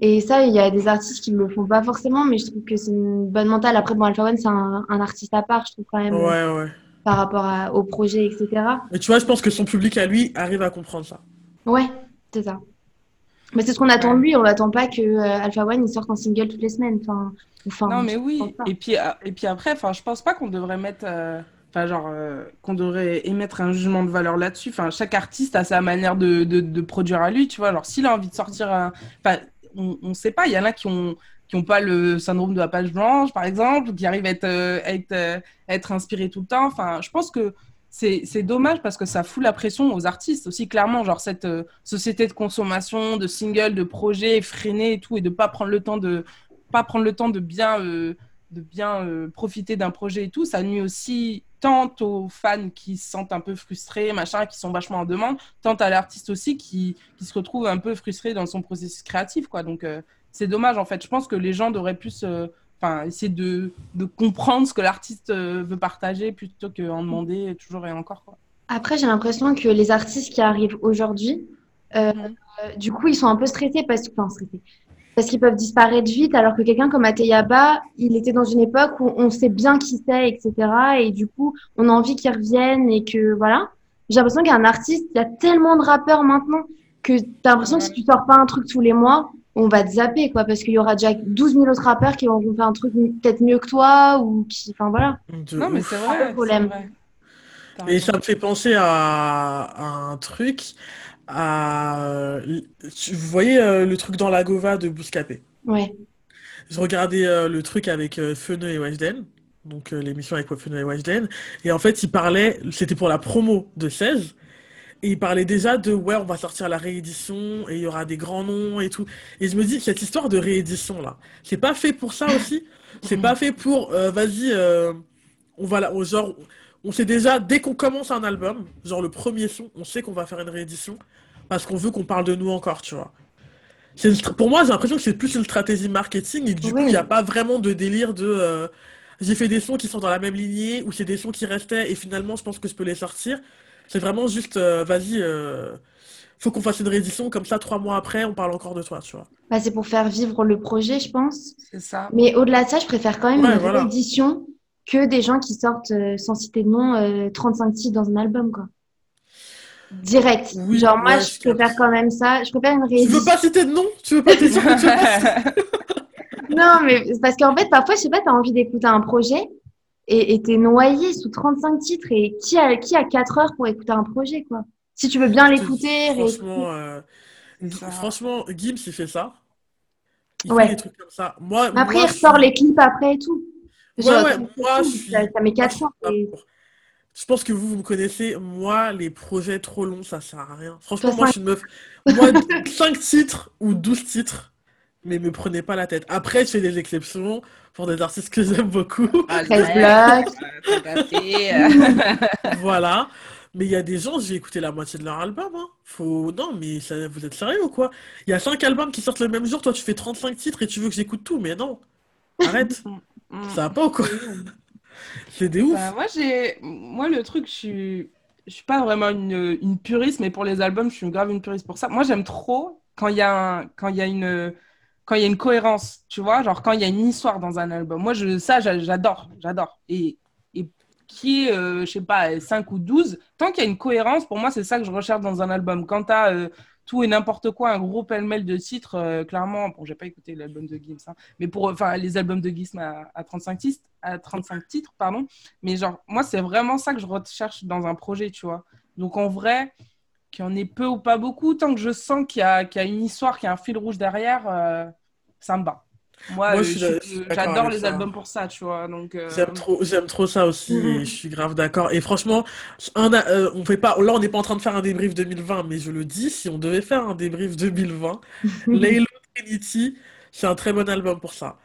S3: Et ça, il y a des artistes qui le font pas forcément, mais je trouve que c'est une bonne mentale. Après, bon, Alpha One, c'est un, un artiste à part, je trouve quand même,
S1: Ouais, ouais.
S3: par rapport à- au projet, etc.
S1: Mais tu vois, je pense que son public à lui arrive à comprendre ça.
S3: Ouais, c'est ça. Mais c'est ce qu'on attend de lui. On n'attend pas que euh, Alpha One il sorte un single toutes les semaines. Enfin, enfin,
S2: Non, mais oui. Et puis, ah, et puis après, enfin, je pense pas qu'on devrait mettre, euh, enfin, genre, euh, qu'on devrait émettre un jugement de valeur là-dessus. Enfin, chaque artiste a sa manière de, de, de produire à lui, tu vois. Alors, s'il a envie de sortir un, enfin, on, on sait pas. Il y en a qui ont, qui ont pas le syndrome de la page blanche, par exemple, qui arrivent à être, euh, à être, euh, à être inspirés tout le temps. Enfin, je pense que c'est, dommage parce que ça fout la pression aux artistes aussi, clairement. Genre, cette euh, société de consommation, de singles, de projets freinés et tout, et de pas prendre le temps de, pas prendre le temps de bien, euh, de bien euh, profiter d'un projet et tout, ça nuit aussi tant aux fans qui se sentent un peu frustrés, machin, qui sont vachement en demande, tant à l'artiste aussi qui, qui se retrouve un peu frustré dans son processus créatif, quoi. Donc, c'est dommage, en fait. Je pense que les gens devraient plus, enfin, essayer de, de comprendre ce que l'artiste euh, veut partager plutôt qu'en demander toujours et encore, quoi.
S3: Après, j'ai l'impression que les artistes qui arrivent aujourd'hui, euh, du coup, ils sont un peu stressés parce que, enfin, stressés, parce qu'ils peuvent disparaître vite, alors que quelqu'un comme Ateyaba, il était dans une époque où on sait bien qui c'est, etc. Et du coup, on a envie qu'il revienne et que, voilà. J'ai l'impression qu'un artiste, il y a tellement de rappeurs maintenant que t'as l'impression que si tu sors pas un truc tous les mois, on va te zapper, quoi, parce qu'il y aura déjà 12 000 autres rappeurs qui vont faire un truc peut-être mieux que toi, ou qui, enfin voilà.
S1: De
S2: Non, mais c'est vrai.
S3: le problème.
S2: vrai.
S1: Et ça me fait penser à, à un truc, à... Vous voyez euh, le truc dans la Gova de Bouscapé?
S3: Ouais.
S1: Je regardais euh, le truc avec euh, Feneu et Weshden, donc euh, l'émission avec Feneu et Weshden, et en fait il parlait, c'était pour la promo de 16, et il parlait déjà de ouais on va sortir la réédition, et il y aura des grands noms et tout. Et je me dis, cette histoire de réédition là, c'est pas fait pour ça aussi? C'est pas fait pour, euh, vas-y, euh, on va là, genre, on sait déjà, dès qu'on commence un album, genre le premier son, on sait qu'on va faire une réédition, parce qu'on veut qu'on parle de nous encore, tu vois. Une pour moi, j'ai l'impression que c'est plus une stratégie marketing et que du coup, il n'y a pas vraiment de délire de euh, j'ai fait des sons qui sont dans la même lignée ou c'est des sons qui restaient et finalement, je pense que je peux les sortir. C'est vraiment juste, euh, vas-y, euh, faut qu'on fasse une réédition comme ça, trois mois après, on parle encore de toi, tu vois.
S3: Bah, c'est pour faire vivre le projet, je pense.
S2: C'est ça.
S3: Mais au-delà de ça, je préfère quand même
S1: Ouais,
S3: une
S1: voilà.
S3: réédition que des gens qui sortent, euh, sans citer de nom, euh, 35 titres dans un album, quoi. Direct.
S1: Oui,
S3: Genre, moi,
S1: ouais,
S3: je
S1: je
S3: préfère
S1: capte.
S3: quand même ça. Je préfère une
S1: Tu
S3: réédition.
S1: veux pas citer de nom? Tu veux pas tu veux pas
S3: Non, mais parce qu'en fait, parfois, je sais pas, t'as envie d'écouter un projet et et t'es noyé sous 35 titres. Et qui a, qui a 4 heures pour écouter un projet, quoi? Si tu veux bien l'écouter.
S1: Franchement, euh,
S2: ça.
S1: franchement, Gims, il fait ça. Il
S3: Ouais.
S1: fait des trucs comme ça. Moi,
S3: après,
S1: moi,
S3: il ressort
S1: suis-
S3: les clips après et tout.
S1: Ouais,
S3: Genre,
S1: ouais, moi, suis...
S3: ça, ça met
S1: moi,
S3: 4
S1: je suis
S3: ans.
S1: pas
S3: et-
S1: pour. Je pense que vous, vous me connaissez. Moi, les projets trop longs, ça sert à rien. Franchement, moi, je suis une meuf. Moi, 5 titres ou 12 titres, mais me prenez pas la tête. Après, je fais des exceptions pour des artistes que j'aime beaucoup.
S2: Ah,
S3: 13
S2: ouais,
S3: blocs.
S2: t'as capté, euh.
S1: Voilà. Mais il y a des gens, j'ai écouté la moitié de leur album. Hein. Faut... Non, mais ça- vous êtes sérieux ou quoi? Il y a 5 albums qui sortent le même jour. Toi, tu fais 35 titres et tu veux que j'écoute tout. Mais non. Arrête.
S2: Mm.
S1: Ça va pas ou quoi? C'est des ouf.
S2: Bah, moi, j'ai... moi, le truc, je suis... je suis pas vraiment une, une puriste, mais pour les albums, je suis grave une puriste pour ça. Moi, j'aime trop quand il y a un... quand il y a une quand il y a une cohérence, tu vois, genre quand il y a une histoire dans un album. Moi, je... ça, j'a- j'adore, j'adore. Et, et qui euh, je sais pas, 5 ou 12, tant qu'il y a une cohérence, pour moi, c'est ça que je recherche dans un album. Quand tu as tout et n'importe quoi, un gros pêle-mêle de titres, euh, clairement, bon, j'ai pas écouté l'album de Gims, hein, mais pour, enfin, les albums de Gims à, à 35 titres, à 35 titres, pardon, mais genre, moi, c'est vraiment ça que je recherche dans un projet, tu vois. Donc, en vrai, qu'il y en ait peu ou pas beaucoup, tant que je sens qu'il y a, qu'il y a une histoire, qu'il y a un fil rouge derrière, euh, ça me bat. Moi,
S1: Moi,
S2: euh, j'adore les
S1: ça.
S2: albums pour ça, tu vois. Donc, euh,
S1: J'aime trop, j'aime trop ça aussi
S3: Mhm.
S1: et je suis grave d'accord. Et franchement, a- euh, on fait pas, là on n'est pas en train de faire un débrief 2020, mais je le dis, si on devait faire un débrief 2020, Laylo Trinity, c'est un très bon album pour ça.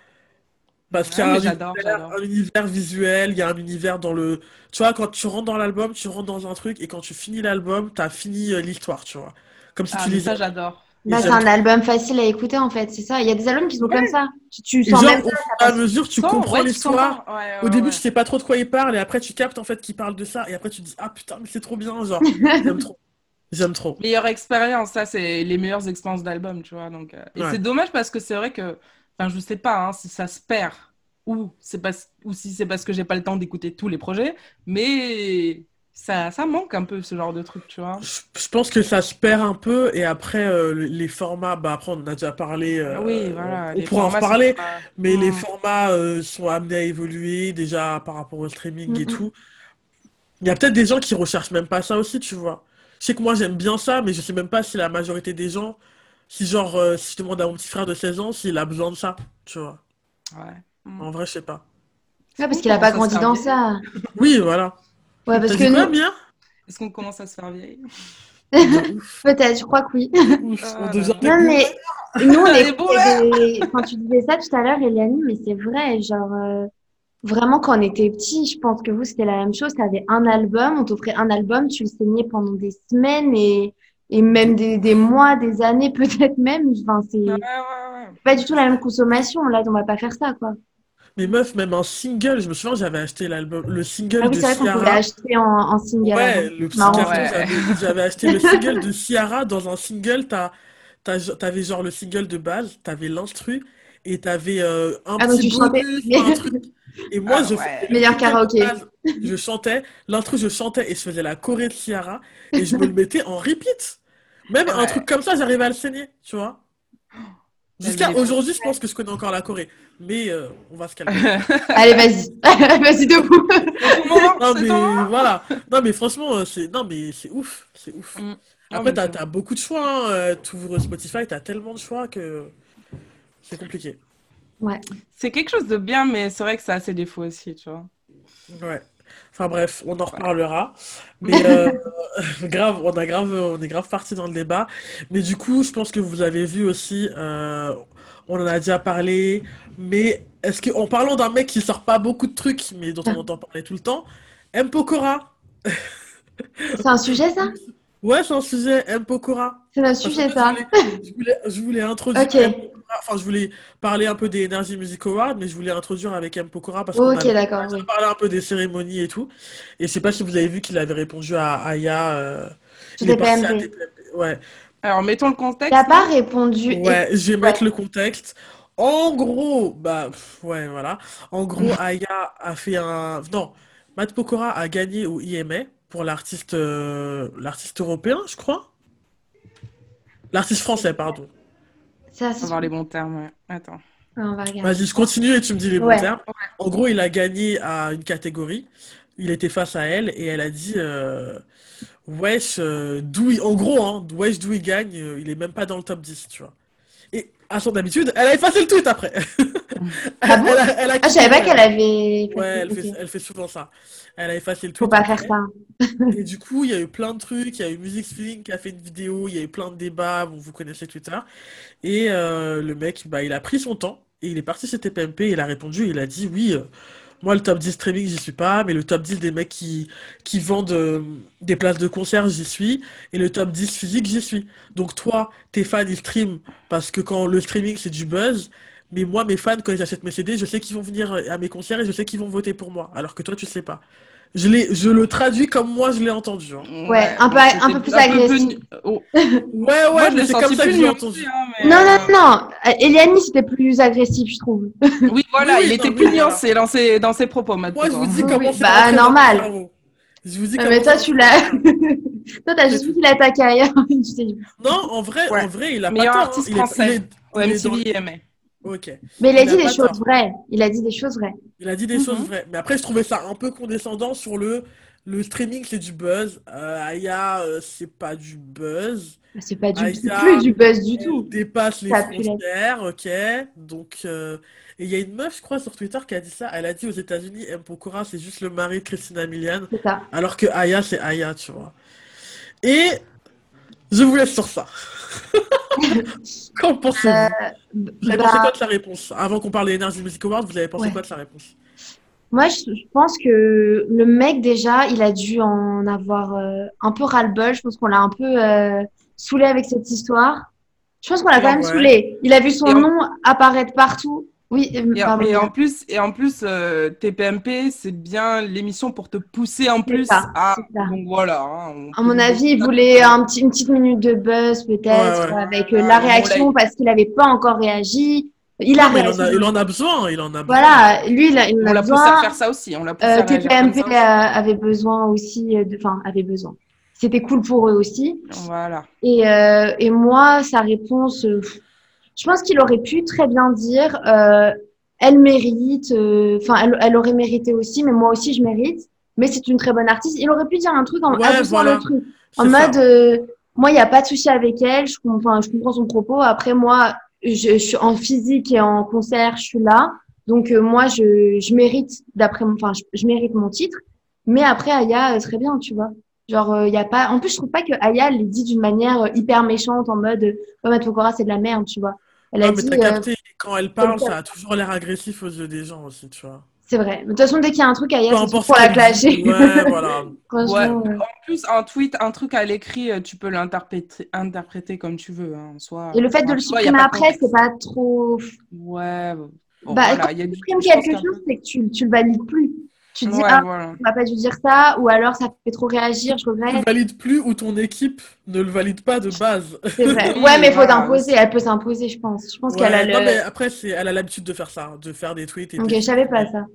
S1: Parce qu'il y a
S2: mais
S1: un univers, un univers visuel, il y a un univers dans le... Tu vois, quand tu rentres dans l'album, tu rentres dans un truc et quand tu finis l'album, t'as fini euh, l'histoire, tu vois. Comme si
S2: Ah,
S1: tu
S2: mais
S1: lisais.
S2: ça, j'adore.
S3: Bah, c'est un album facile à écouter, en fait, c'est ça. Il y a des albums qui sont
S2: Ouais.
S3: comme ça. Tu, tu sens
S1: genre,
S3: même
S1: au
S3: pas.
S1: fur et à mesure, tu comprends
S2: ouais,
S1: l'histoire.
S2: Ouais,
S1: Au début,
S2: ouais.
S1: tu sais pas trop de quoi il parle et après, tu captes en fait qu'il parle de ça et après, tu te dis, ah putain, mais c'est trop bien, genre, j'aime trop. J'aime trop.
S2: Meilleure expérience, ça, c'est les meilleures expériences d'album, tu vois. Donc, euh, Et
S1: Ouais.
S2: c'est dommage parce que c'est vrai que, enfin, je sais pas hein, si ça se perd ou, c'est parce... ou si c'est parce que j'ai pas le temps d'écouter tous les projets, mais ça, ça manque un peu ce genre de truc, tu vois.
S1: Je, je pense que ça se perd un peu et après euh, les formats, bah après on en a déjà parlé, euh,
S2: oui, voilà.
S1: on, pourra en reparler,
S2: pas-
S1: mais les
S2: Mm.
S1: formats euh, sont amenés à évoluer déjà par rapport au streaming et
S3: Mhm.
S1: tout. Il y a peut-être des gens qui recherchent même pas ça aussi, tu vois. Je sais que moi j'aime bien ça, mais je sais même pas si la majorité des gens, si genre, euh, si je demande à mon petit frère de 16 ans s'il a besoin de ça, tu vois.
S2: Ouais.
S1: En vrai, je sais pas.
S3: Ouais, parce qu'il a pas grandi dans ça.
S1: Oui, voilà.
S3: Ouais, parce que
S1: quoi,
S3: nous?
S2: Est-ce qu'on commence à se faire vieille
S3: peut-être, je crois que oui.
S2: Ah
S3: Non, mais nous, on des... Quand tu disais ça tout à l'heure, Eliane, mais c'est vrai, genre, euh, vraiment, quand on était petit, je pense que vous, c'était la même chose. Tu avais un album, on t'offrait un album, tu le saignais pendant des semaines et, et même des, des mois, des années, peut-être même. Enfin, c'est
S2: Ouais, ouais, ouais.
S3: pas du tout la même consommation. Là, on va pas faire ça, quoi.
S1: Mais meuf, même un single, je me souviens, j'avais acheté l'album, le single
S3: Ah oui,
S1: de
S3: vrai qu'on pouvait
S1: Ciara.
S3: acheter en, en single
S1: Ouais, le petit
S3: Marrant.
S1: carton,
S2: Ouais.
S1: j'avais acheté le single de Ciara. Dans un single, t'avais genre le single de base, t'avais l'instru, et t'avais euh, un
S3: Ah, donc
S1: petit
S3: tu chantais.
S1: bonus, un truc. Et moi,
S2: Ah
S1: je
S2: ouais.
S3: Meilleur karaoké.
S1: je chantais, l'instru, je chantais, et je faisais la choré de Ciara, et je me le mettais en repeat. Même un truc comme ça, j'arrivais à le saigner, tu vois. Jusqu'à aujourd'hui, je pense que je connais encore la Corée. Mais euh, on va se calmer.
S3: Allez, vas-y. Vas-y, debout.
S1: Non mais voilà. Non mais franchement, euh, c'est non mais c'est ouf, c'est ouf.
S2: Mm.
S1: Après t'as t'as beaucoup de choix. Hein. euh, T'ouvres Spotify, t'as tellement de choix que c'est compliqué.
S2: C'est quelque chose de bien, mais c'est vrai que ça a ses défauts aussi, tu vois.
S1: Ouais. Enfin bref, on en reparlera. Mais euh, grave, on a grave, on est grave parti dans le débat. Mais du coup, je pense que vous avez vu aussi, euh, on en a déjà parlé. Mais est-ce que, en parlant d'un mec qui sort pas beaucoup de trucs, mais dont on entend parler tout le temps, M. Pokora.
S3: C'est un sujet, ça?
S1: Ouais, c'est un sujet, M. Pokora.
S3: C'est un sujet, ça.
S1: Je voulais, je voulais, introduire. M. Enfin, je voulais parler un peu des Energy Music Awards, mais je voulais introduire avec M. Pokora parce qu'on
S3: Ok,
S1: avait
S3: d'accord.
S1: déjà
S3: oui.
S1: parlé un peu des cérémonies et tout. Et je sais pas si vous avez vu qu'il avait répondu à Aya. euh, il est parti à. Ouais,
S2: Alors, mettons le contexte.
S3: T'as pas répondu.
S1: ouais, je vais mettre le contexte. En gros, bah, pff, ouais, voilà. En gros, Aya a fait un. Non, Matt Pokora a gagné au IMA pour l'artiste euh, l'artiste européen, je crois. L'artiste français, pardon.
S3: Ça,
S2: On
S3: c'est
S2: va voir les bons termes, ouais. Attends.
S3: Ouais, on va regarder.
S1: Vas-y, je continue et tu me dis les bons
S3: Ouais.
S1: termes. En gros, il a gagné à une catégorie. Il était face à elle et elle a dit euh, Wesh, euh, d'où il... en gros, hein, wesh, d'où il gagne, euh, il est même pas dans le top 10, tu vois. À son habitude, elle a effacé le tweet après.
S3: Ah bon?
S1: Elle a- elle a
S3: Ah, je savais pas qu'elle avait.
S1: Ouais, elle fait, elle fait souvent ça. Elle a effacé le
S3: Faut
S1: tweet
S3: pas
S1: après.
S3: faire ça.
S1: Et du coup, il y a eu plein de trucs. Il y a eu Music Swing qui a fait une vidéo. Il y a eu plein de débats. Bon, vous connaissez Twitter. Et euh, le mec, bah, il a pris son temps. Et il est parti chez TPMP. Il a répondu. Il a dit oui. euh, moi, le top 10 streaming, j'y suis pas. Mais le top 10 des mecs qui, vendent euh, des places de concert, j'y suis. Et le top 10 physique, j'y suis. Donc, toi, tes fans, ils streament. Parce que quand le streaming, c'est du buzz. Mais moi, mes fans, quand ils achètent mes CD, je sais qu'ils vont venir à mes concerts et je sais qu'ils vont voter pour moi. Alors que toi, tu sais pas. Je l'ai, je le traduis comme moi je l'ai entendu. hein.
S3: Ouais, un peu- un peu plus
S2: un peu
S3: agressif.
S2: oh.
S1: Ouais,
S2: Moi,
S1: ouais,
S2: je
S1: mais
S2: l'ai
S1: c'est comme ça que je l'ai entendu.
S2: hein, mais,
S3: Non,
S2: euh,
S3: non, non. Euh, Eliani, c'était plus agressif, je trouve.
S2: Oui, voilà,
S1: Oui,
S2: il
S1: non,
S2: était
S1: mais
S2: plus nuancé dans ses, dans ses propos, Matt
S1: Moi, je vous dis
S3: Oui,
S1: comment
S3: oui,
S1: c'est
S3: bah, normal.
S1: Je vous dis comment
S3: mais toi, tu l'as. Toi, t'as juste vu qu'il attaqué ailleurs.
S1: Non, en vrai,
S2: Ouais.
S1: en vrai, il a
S2: Meilleur
S1: pas tort.
S2: artiste
S1: hein. Il est-
S2: français.
S1: il est- dans-. Ok.
S3: Mais il a
S1: Il
S3: dit des choses
S1: tort.
S3: vraies. Il a dit des choses vraies.
S1: Il a dit des
S2: Mhm.
S1: choses vraies. Mais après, je trouvais ça un peu condescendant sur le, le streaming, c'est du buzz. Euh, Aya, euh, c'est pas du buzz.
S3: Mais C'est pas du
S1: ah,
S3: plus du buzz du tout.
S1: dépasse les frontières, ok. Donc, euh, et il y a une meuf, je crois, sur Twitter qui a dit ça. Elle a dit aux États-Unis, M. Pokora, c'est juste le mari de Christina Milian.
S3: C'est ça.
S1: Alors que Aya, c'est Aya, tu vois. Et je vous laisse sur ça. Qu'en pensez-vous?
S3: Euh,
S1: Vous avez
S3: bah,
S1: pensé quoi de sa réponse? Avant qu'on parle des Energy Music Awards, vous avez pensé
S3: Ouais.
S1: quoi de sa réponse?
S3: Moi, je, pense que le mec, déjà, il a dû en avoir euh, un peu ras-le-bol. Je pense qu'on l'a un peu euh, saoulé avec cette histoire. Je pense qu'on l'a quand même
S1: ouais.
S3: saoulé. Il a vu son
S2: Et
S3: nom apparaître partout. Oui, euh,
S2: Et,
S3: pardon.
S2: et en plus, et en plus euh, TPMP, c'est bien l'émission pour te pousser en plus
S3: ça,
S2: à. Donc voilà. hein,
S3: À mon avis, il voulait un petit, une petite minute de buzz, peut-être,
S1: Ouais,
S3: avec euh,
S2: Ah,
S3: la
S2: on
S3: réaction,
S2: l'a-
S3: parce qu'il n'avait pas encore réagi. Il a
S1: Non, il en a, il en a besoin, il en a besoin.
S3: Voilà, lui, il, a, il en
S2: On
S3: a
S2: l'a poussé à
S3: besoin.
S2: faire ça aussi. On l'a poussé
S3: Euh,
S2: à comme
S3: TPMP
S2: ça aussi.
S3: euh, avait besoin aussi, euh, enfin, avait besoin. C'était cool pour eux aussi.
S2: Voilà.
S3: Et, euh, et moi, sa réponse, euh, je pense qu'il aurait pu très bien dire, euh, elle mérite, euh, enfin, elle, elle aurait mérité aussi, mais moi aussi, je mérite. Mais c'est une très bonne artiste. Il aurait pu dire un truc en
S1: Ouais,
S3: adoucissant
S1: voilà.
S3: le truc.
S1: C'est
S3: En mode, euh, moi, il n'y a pas de souci avec elle. Je, com- enfin, je comprends son propos. Après, moi, je, je suis en physique et en concert, je suis là. Donc, euh, moi, je, je mérite, d'après mon, enfin, je, je mérite mon titre. Mais après, Aya, euh, très bien, tu vois. Genre, il y a pas, en plus, je trouve pas que Aya l'ait dit d'une manière euh, hyper méchante, en mode, euh, ouais, Matt Pokora, c'est de la merde, tu vois. Elle a
S1: Non, mais
S3: dit,
S1: t'as
S3: euh,
S1: capté, quand elle parle, ça a toujours l'air agressif aux yeux des gens aussi, tu vois.
S3: c'est vrai. Mais de toute façon, dès qu'il y a un truc,
S1: Peu
S3: c'est
S1: importe
S3: pour la clasher.
S1: Ouais, voilà.
S2: Ouais. En plus, un tweet, un truc à l'écrit, euh, tu peux l'interpréter interpréter comme tu veux. Hein, en soi,
S3: Et le fait de le
S2: y
S3: supprimer
S2: de
S3: après, c'est pas trop.
S2: Ouais. Bon,
S3: Bah,
S2: voilà,
S3: quand
S2: y a
S3: tu supprimes quelque chose, c'est que tu, tu le valides plus. Tu te dis,
S2: Ouais,
S3: ah,
S2: voilà.
S3: on m'a pas dû dire ça, ou alors ça fait trop réagir, je
S1: Tu le
S3: regrette.
S1: valides plus ou ton équipe ne le valide pas de base.
S3: C'est vrai. Ouais, mais il faut t'imposer. Elle peut s'imposer, je pense. Je pense
S1: Ouais,
S3: qu'elle a
S1: non,
S3: le.
S1: mais après, c'est, elle a l'habitude de faire ça, de faire des tweets et
S3: Ok,
S1: des-
S3: je savais pas ça.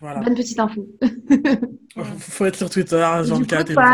S1: Voilà.
S3: Bonne petite info.
S1: Faut être sur Twitter,
S3: Du
S1: Jean
S3: coup,
S1: 4 et
S3: toi,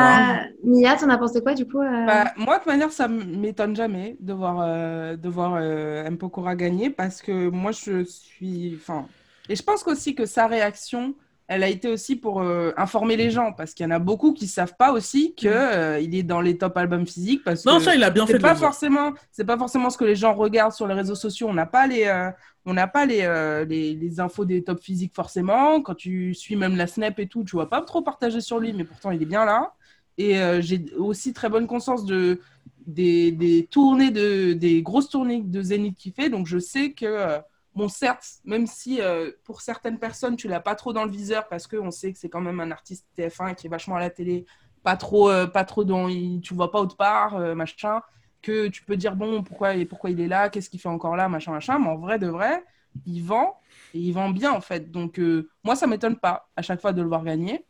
S3: Mia, t'en as pensé quoi du coup euh,
S2: Bah, moi, de toute manière, ça m'étonne jamais de voir, euh, de voir euh, Mpokora gagner parce que moi, je suis. Enfin, et je pense aussi que sa réaction, elle a été aussi pour euh, informer les gens parce qu'il y en a beaucoup qui savent pas aussi que euh, il est dans les top albums physiques parce
S1: Non,
S2: que
S1: ça, il a bien fait
S2: pas forcément, c'est pas forcément ce que les gens regardent sur les réseaux sociaux. On n'a pas les, euh, on n'a pas les, les, les infos des top physiques forcément. Quand tu suis même la Snap et tout, tu vois pas trop partager sur lui, mais pourtant il est bien là. Et j'ai aussi très bonne conscience de des, des tournées de des grosses tournées de Zénith qu'il fait. Donc je sais que bon certes, même si euh, pour certaines personnes tu l'as pas trop dans le viseur parce que on sait que c'est quand même un artiste TF1 qui est vachement à la télé, pas trop euh, pas trop dans il- tu vois pas autre part euh, machin que tu peux dire bon pourquoi pourquoi il est là, qu'est-ce qu'il fait encore là machin machin, mais en vrai de vrai, il vend et il vend bien en fait. Donc moi ça m'étonne pas à chaque fois de le voir gagner.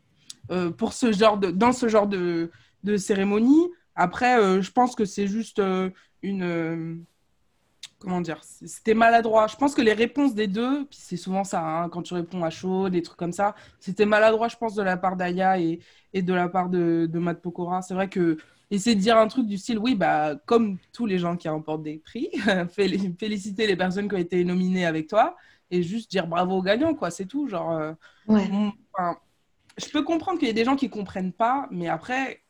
S2: Dans ce genre de, cérémonie. Après, je pense que c'est juste une. Comment dire C'était maladroit. Je pense que les réponses des deux, puis c'est souvent ça, hein, quand tu réponds à chaud, des trucs comme ça, c'était maladroit, je pense, de la part d'Aya et, et de la part de, de Matt Pokora. C'est vrai que essayer de dire un truc du style, oui, bah, comme tous les gens qui remportent des prix, fél- féliciter les personnes qui ont été nominées avec toi et juste dire bravo aux gagnants, quoi, c'est tout. Genre, euh,
S3: Ouais.
S2: Enfin, je peux comprendre qu'il y ait des gens qui comprennent pas, mais après,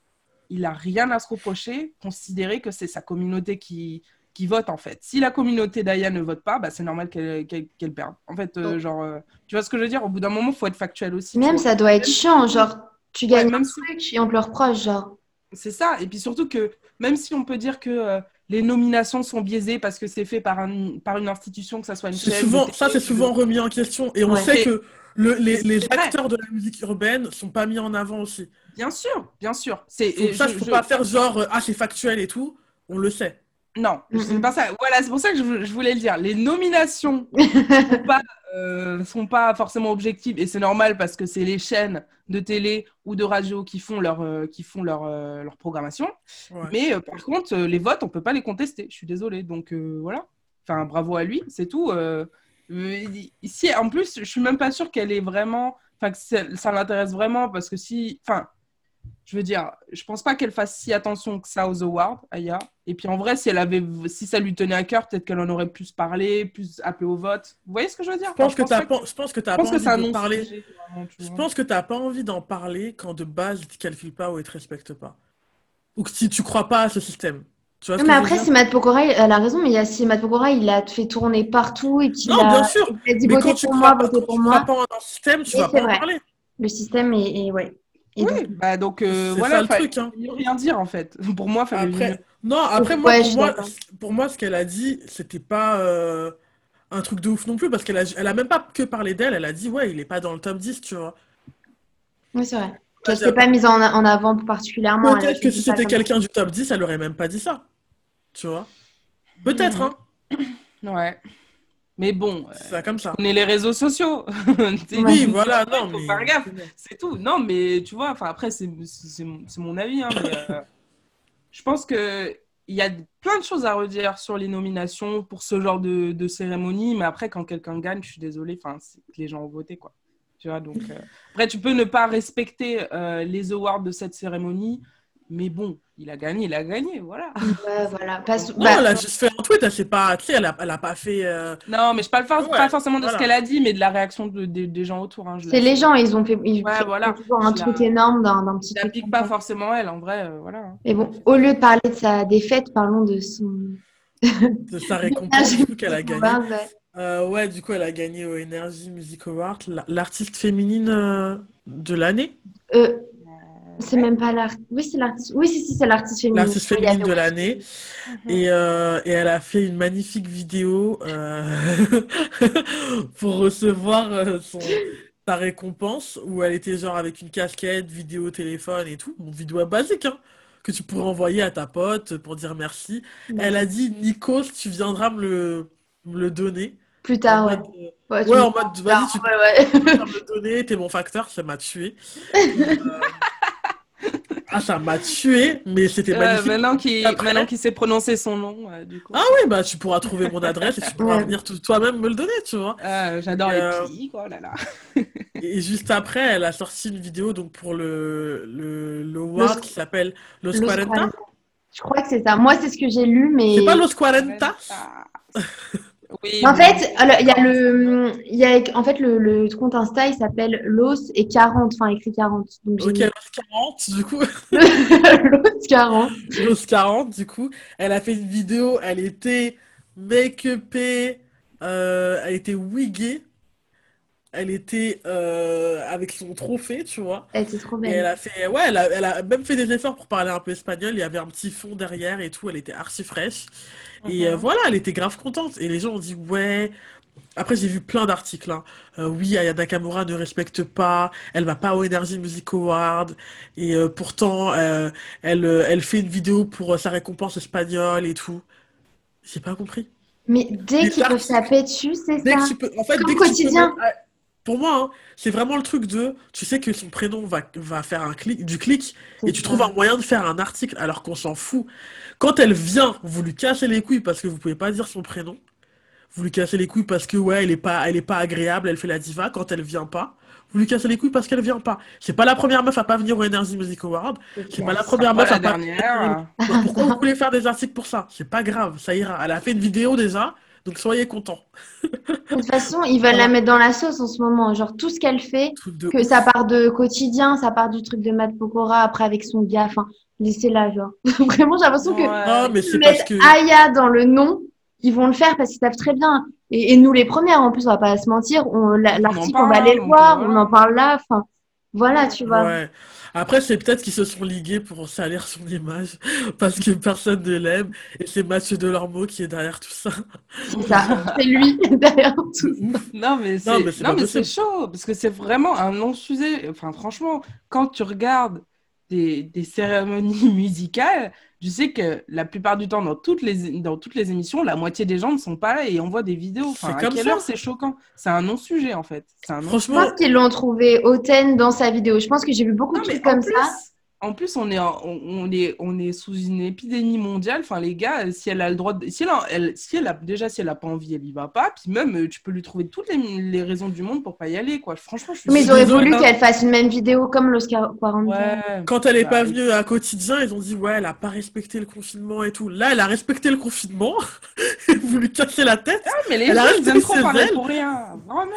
S2: il a rien à se reprocher, considérer que c'est sa communauté qui, qui vote en fait. Si la communauté d'Aya ne vote pas, bah, c'est normal qu'elle qu'elle- qu'elle perde. En fait, euh, genre, euh, tu vois ce que je veux dire? Au bout d'un moment, il faut être factuel aussi.
S3: Même ça doit être chiant, genre tu
S2: Ouais,
S3: gagnes
S2: même
S3: un
S2: si-
S3: et on te le reproche, genre.
S2: C'est ça. Et puis surtout que même si on peut dire que euh, les nominations sont biaisées parce que c'est fait par, un, par une institution, que ça soit une
S1: C'est
S2: chaîne.
S1: souvent, ça, c'est souvent remis en question. Et on
S3: Ouais.
S1: sait
S2: Et-
S1: que le- les, acteurs de la musique urbaine sont pas mis en avant aussi.
S2: Bien sûr, bien sûr. C'est
S1: ça,
S2: je-
S1: je peux
S2: je-
S1: pas faire genre, ah, c'est factuel et tout. On le sait.
S2: Non,
S3: Mm,
S2: c'est
S3: mm.
S2: pas ça. Voilà, c'est pour ça que je, je voulais le dire. Les nominations sont pas, euh, sont pas forcément objectives et c'est normal parce que c'est les chaînes de télé ou de radio qui font leur, euh, qui font leur, euh, leur programmation.
S1: Ouais.
S2: Mais euh, par contre, euh, les votes, on peut pas les contester. Je suis désolée. Donc euh, voilà. Enfin, bravo à lui, c'est tout. Ici, en plus, je suis même pas sûre qu'elle est vraiment. Enfin, que ça, ça l'intéresse vraiment parce que si. Enfin, je veux dire, je pense pas qu'elle fasse si attention que ça aux awards, Aya. Et puis en vrai, si elle avait, si ça lui tenait à cœur, peut-être qu'elle en aurait plus parlé, plus appelé au vote. Vous voyez ce que je veux dire?
S1: Je pense que t'as je pense que t'as pas envie
S2: c'est un
S1: de
S2: non
S1: parler.
S2: tu
S1: Je pense que t'as pas envie d'en parler quand de base, ils te calculent pas ou ils te respectent pas. Ou que si tu crois pas à ce système. Tu vois
S3: Non, mais après, si Matt Pokora, elle a raison, mais il y a si Matt Pokora, il a fait tourner partout et qu'il
S1: Non,
S3: a,
S1: bien sûr.
S3: il a dit
S1: Mais quand tu
S3: pour
S1: crois
S3: moi,
S1: pas,
S3: pour
S1: tu
S3: moi.
S1: crois pas système, tu
S3: Oui,
S1: vas
S3: c'est
S1: pas en
S3: vrai.
S1: parler.
S3: Le système est, est- ouais. Et
S2: Oui,
S3: donc,
S2: bah donc euh, voilà,
S1: ça le truc, hein.
S2: rien dire en fait. Pour moi, fallait
S1: Après, non, après moi, pour moi, pour moi, ce qu'elle a dit, c'était pas euh, un truc de ouf non plus, parce qu'elle a, elle a même pas que parlé d'elle, elle a dit, ouais, il est pas dans le top 10, tu vois.
S3: oui, c'est vrai. Qu'elle s'est pas mise en, en avant particulièrement.
S1: Peut-être que si c'était quelqu'un du top 10, elle aurait même pas dit ça. Tu vois. Peut-être,
S2: Mhm.
S1: hein.
S2: Ouais. Mais bon, euh,
S1: C'est ça comme ça.
S2: on est les réseaux sociaux.
S1: Oui, voilà, non,
S2: faut
S1: mais.
S2: faire gaffe. C'est tout. Non, mais tu vois, enfin après, c'est mon avis. hein, mais, euh, je pense que il y a plein de choses à redire sur les nominations pour ce genre de, de cérémonie. Mais après, quand quelqu'un gagne, je suis désolée, enfin, les gens ont voté, quoi. Tu vois, donc euh, après, tu peux ne pas respecter euh, les awards de cette cérémonie, mais bon, il a gagné, il a gagné, voilà.
S3: Ouais, voilà. Parce-
S1: Non,
S3: bah,
S1: elle a juste fait un tweet, elle s'est pas. Tu sais, elle a, elle a pas fait. euh,
S2: Non, mais je parle pas,
S1: Ouais,
S2: pas forcément de
S1: voilà.
S2: ce qu'elle a dit, mais de la réaction de- de- des gens autour. hein,
S3: c'est les gens, ils ont fait, ils
S2: Ouais,
S3: font
S2: voilà.
S3: toujours un
S2: Je la-
S3: truc énorme d'un petit
S2: n'applique
S3: comme
S2: pas
S3: ça.
S2: forcément elle, en vrai, euh, voilà. hein.
S3: Et bon, au lieu de parler de sa défaite, parlons de son.
S1: de sa récompense du coup, qu'elle a gagné.
S3: Ouais.
S1: Euh, ouais, du coup, elle a gagné au Energy Music Award, la- l'artiste féminine euh, de l'année.
S3: Euh, c'est même pas l'artiste. Oui, c'est l'artiste. Oui, si, si, c'est l'artiste féminine.
S1: L'artiste de l'année. Et, euh, et elle a fait une magnifique vidéo euh, pour recevoir euh, son, sa récompense, où elle était genre avec une casquette, vidéo, téléphone et tout. Bon, vidéo basique, hein, que tu pourrais envoyer à ta pote pour dire merci. Elle a dit, Nikos, tu viendras me le, me le donner.
S3: Plus
S1: En
S3: tard, ouais.
S1: mode, euh,
S3: Ouais,
S1: ouais,
S3: me-
S1: en mode, vas-y, tu
S3: Ouais, ouais.
S1: peux me le donner, t'es mon facteur, ça m'a tué. Euh, Ah, ça m'a tué, mais c'était
S2: Euh,
S1: magnifique.
S2: maintenant qu'il
S1: Après-
S2: qu'il sait prononcer son nom, euh, du coup.
S1: Ah oui, bah tu pourras trouver mon adresse et tu pourras venir toi-même me le donner, tu vois.
S2: Ah, J'adore
S1: Euh,
S2: les petits, quoi, oh là là.
S1: Et juste après, elle a sorti une vidéo donc pour le, le, le award qui s'appelle Los
S3: Los
S1: 40.
S3: 40. Je crois que c'est ça. Moi, c'est ce que j'ai lu, mais.
S1: C'est pas Los 40?
S2: Oui,
S3: En
S2: oui.
S3: fait, alors, il y a le, y a, en fait, le, le compte Insta, il s'appelle Los et 40, enfin, écrit 40. Donc,
S1: Ok, Los 40, du coup.
S3: Los 40.
S1: Los 40, du coup. Elle a fait une vidéo, elle était make-upée, euh, elle était wiggée, elle était euh, avec son trophée, tu vois.
S3: Elle était trop
S1: Et elle
S3: belle.
S1: a fait, ouais, elle a, elle a même fait des efforts pour parler un peu espagnol. Il y avait un petit fond derrière et tout. Elle était archi fraîche. Et euh,
S2: Mhm.
S1: voilà, elle était grave contente. Et les gens ont dit, ouais. Après, j'ai vu plein d'articles. hein. Euh, oui, Aya Nakamura ne respecte pas. Elle va pas au Energy Music Award. Et euh, pourtant, euh, elle, euh, elle fait une vidéo pour euh, sa récompense espagnole et tout. J'ai pas compris.
S3: Mais dès
S1: Les
S3: qu'ils peuvent
S1: articles-
S3: taper dessus, c'est
S1: Dès
S3: ça.
S1: que tu peux, en fait,
S3: Comme
S1: dès que tu peux
S3: quotidien.
S1: Pour moi, hein, c'est vraiment le truc de, tu sais que son prénom va, va faire un clic, du clic, et tu trouves un moyen de faire un article alors qu'on s'en fout. Quand elle vient, vous lui cassez les couilles parce que vous pouvez pas dire son prénom. Vous lui cassez les couilles parce que ouais, elle est pas, elle est pas agréable, elle fait la diva. Quand elle vient pas, vous lui cassez les couilles parce qu'elle vient pas. C'est pas la première meuf à pas venir au Energy Music Award. C'est pas la première
S2: Pas
S1: meuf
S2: la
S1: à pas.
S2: dernière.
S1: Pourquoi vous voulez faire des articles pour ça? C'est pas grave, ça ira. Elle a fait une vidéo déjà, donc soyez contents.
S3: De toute façon, ils veulent la mettre dans la sauce en ce moment. Genre, tout ce qu'elle fait, que ça part de quotidien, ça part du truc de Matt Pokora, après avec son gars. Enfin, laissez-la, genre. Vraiment, j'ai l'impression que.
S1: Non, mais c'est parce
S3: mettent
S1: que.
S3: Aya dans le nom, ils vont le faire parce qu'ils savent très bien. Et, et nous, les premières, en plus, on va pas se mentir, on, la- l'article, on, va
S2: parle,
S3: aller le voir, on en parle là. Enfin, voilà, tu vois.
S1: Ouais. Après, c'est peut-être qu'ils se sont ligués pour salir son image parce que personne ne l'aime et c'est Mathieu Delormeau qui est derrière tout ça.
S3: C'est ça. C'est lui derrière tout.
S2: Non, mais c'est
S1: Non, mais c'est
S2: chaud, parce que c'est vraiment un non-sujet. Enfin, franchement, quand tu regardes des, des cérémonies musicales, je sais que la plupart du temps, dans toutes les, dans toutes les émissions, la moitié des gens ne sont pas là et envoient des vidéos. Enfin,
S1: C'est
S2: à
S1: comme
S2: quelle
S1: ça.
S2: heure c'est choquant? C'est un non-sujet, en fait. C'est un non-
S3: Je
S1: Franchement,
S3: pense qu'ils l'ont trouvé hautaine dans sa vidéo. Je pense que j'ai vu beaucoup
S2: Non,
S3: de trucs comme
S2: plus,
S3: ça.
S2: En plus, on est, en- on, est, on est sous une épidémie mondiale. Enfin, les gars, euh, si elle a le droit de, si elle, a- elle- si elle a, déjà, si elle a pas envie, elle y va pas. Puis même, euh, tu peux lui trouver toutes les, les raisons du monde pour pas y aller, quoi. Franchement, je suis
S3: Mais ils auraient voulu
S1: hein.
S3: qu'elle fasse une même vidéo comme l'Oscar 40.
S2: Ouais.
S1: quand elle est
S2: Bah,
S1: pas
S2: oui.
S1: venue à quotidien, ils ont dit ouais, elle a pas respecté le confinement et tout. Là, elle a respecté le confinement. Vous lui cassez la tête.
S2: Ah, mais les
S1: Elle a
S2: gens, ils
S1: resté
S2: aiment trop parler pour rien. Vraiment,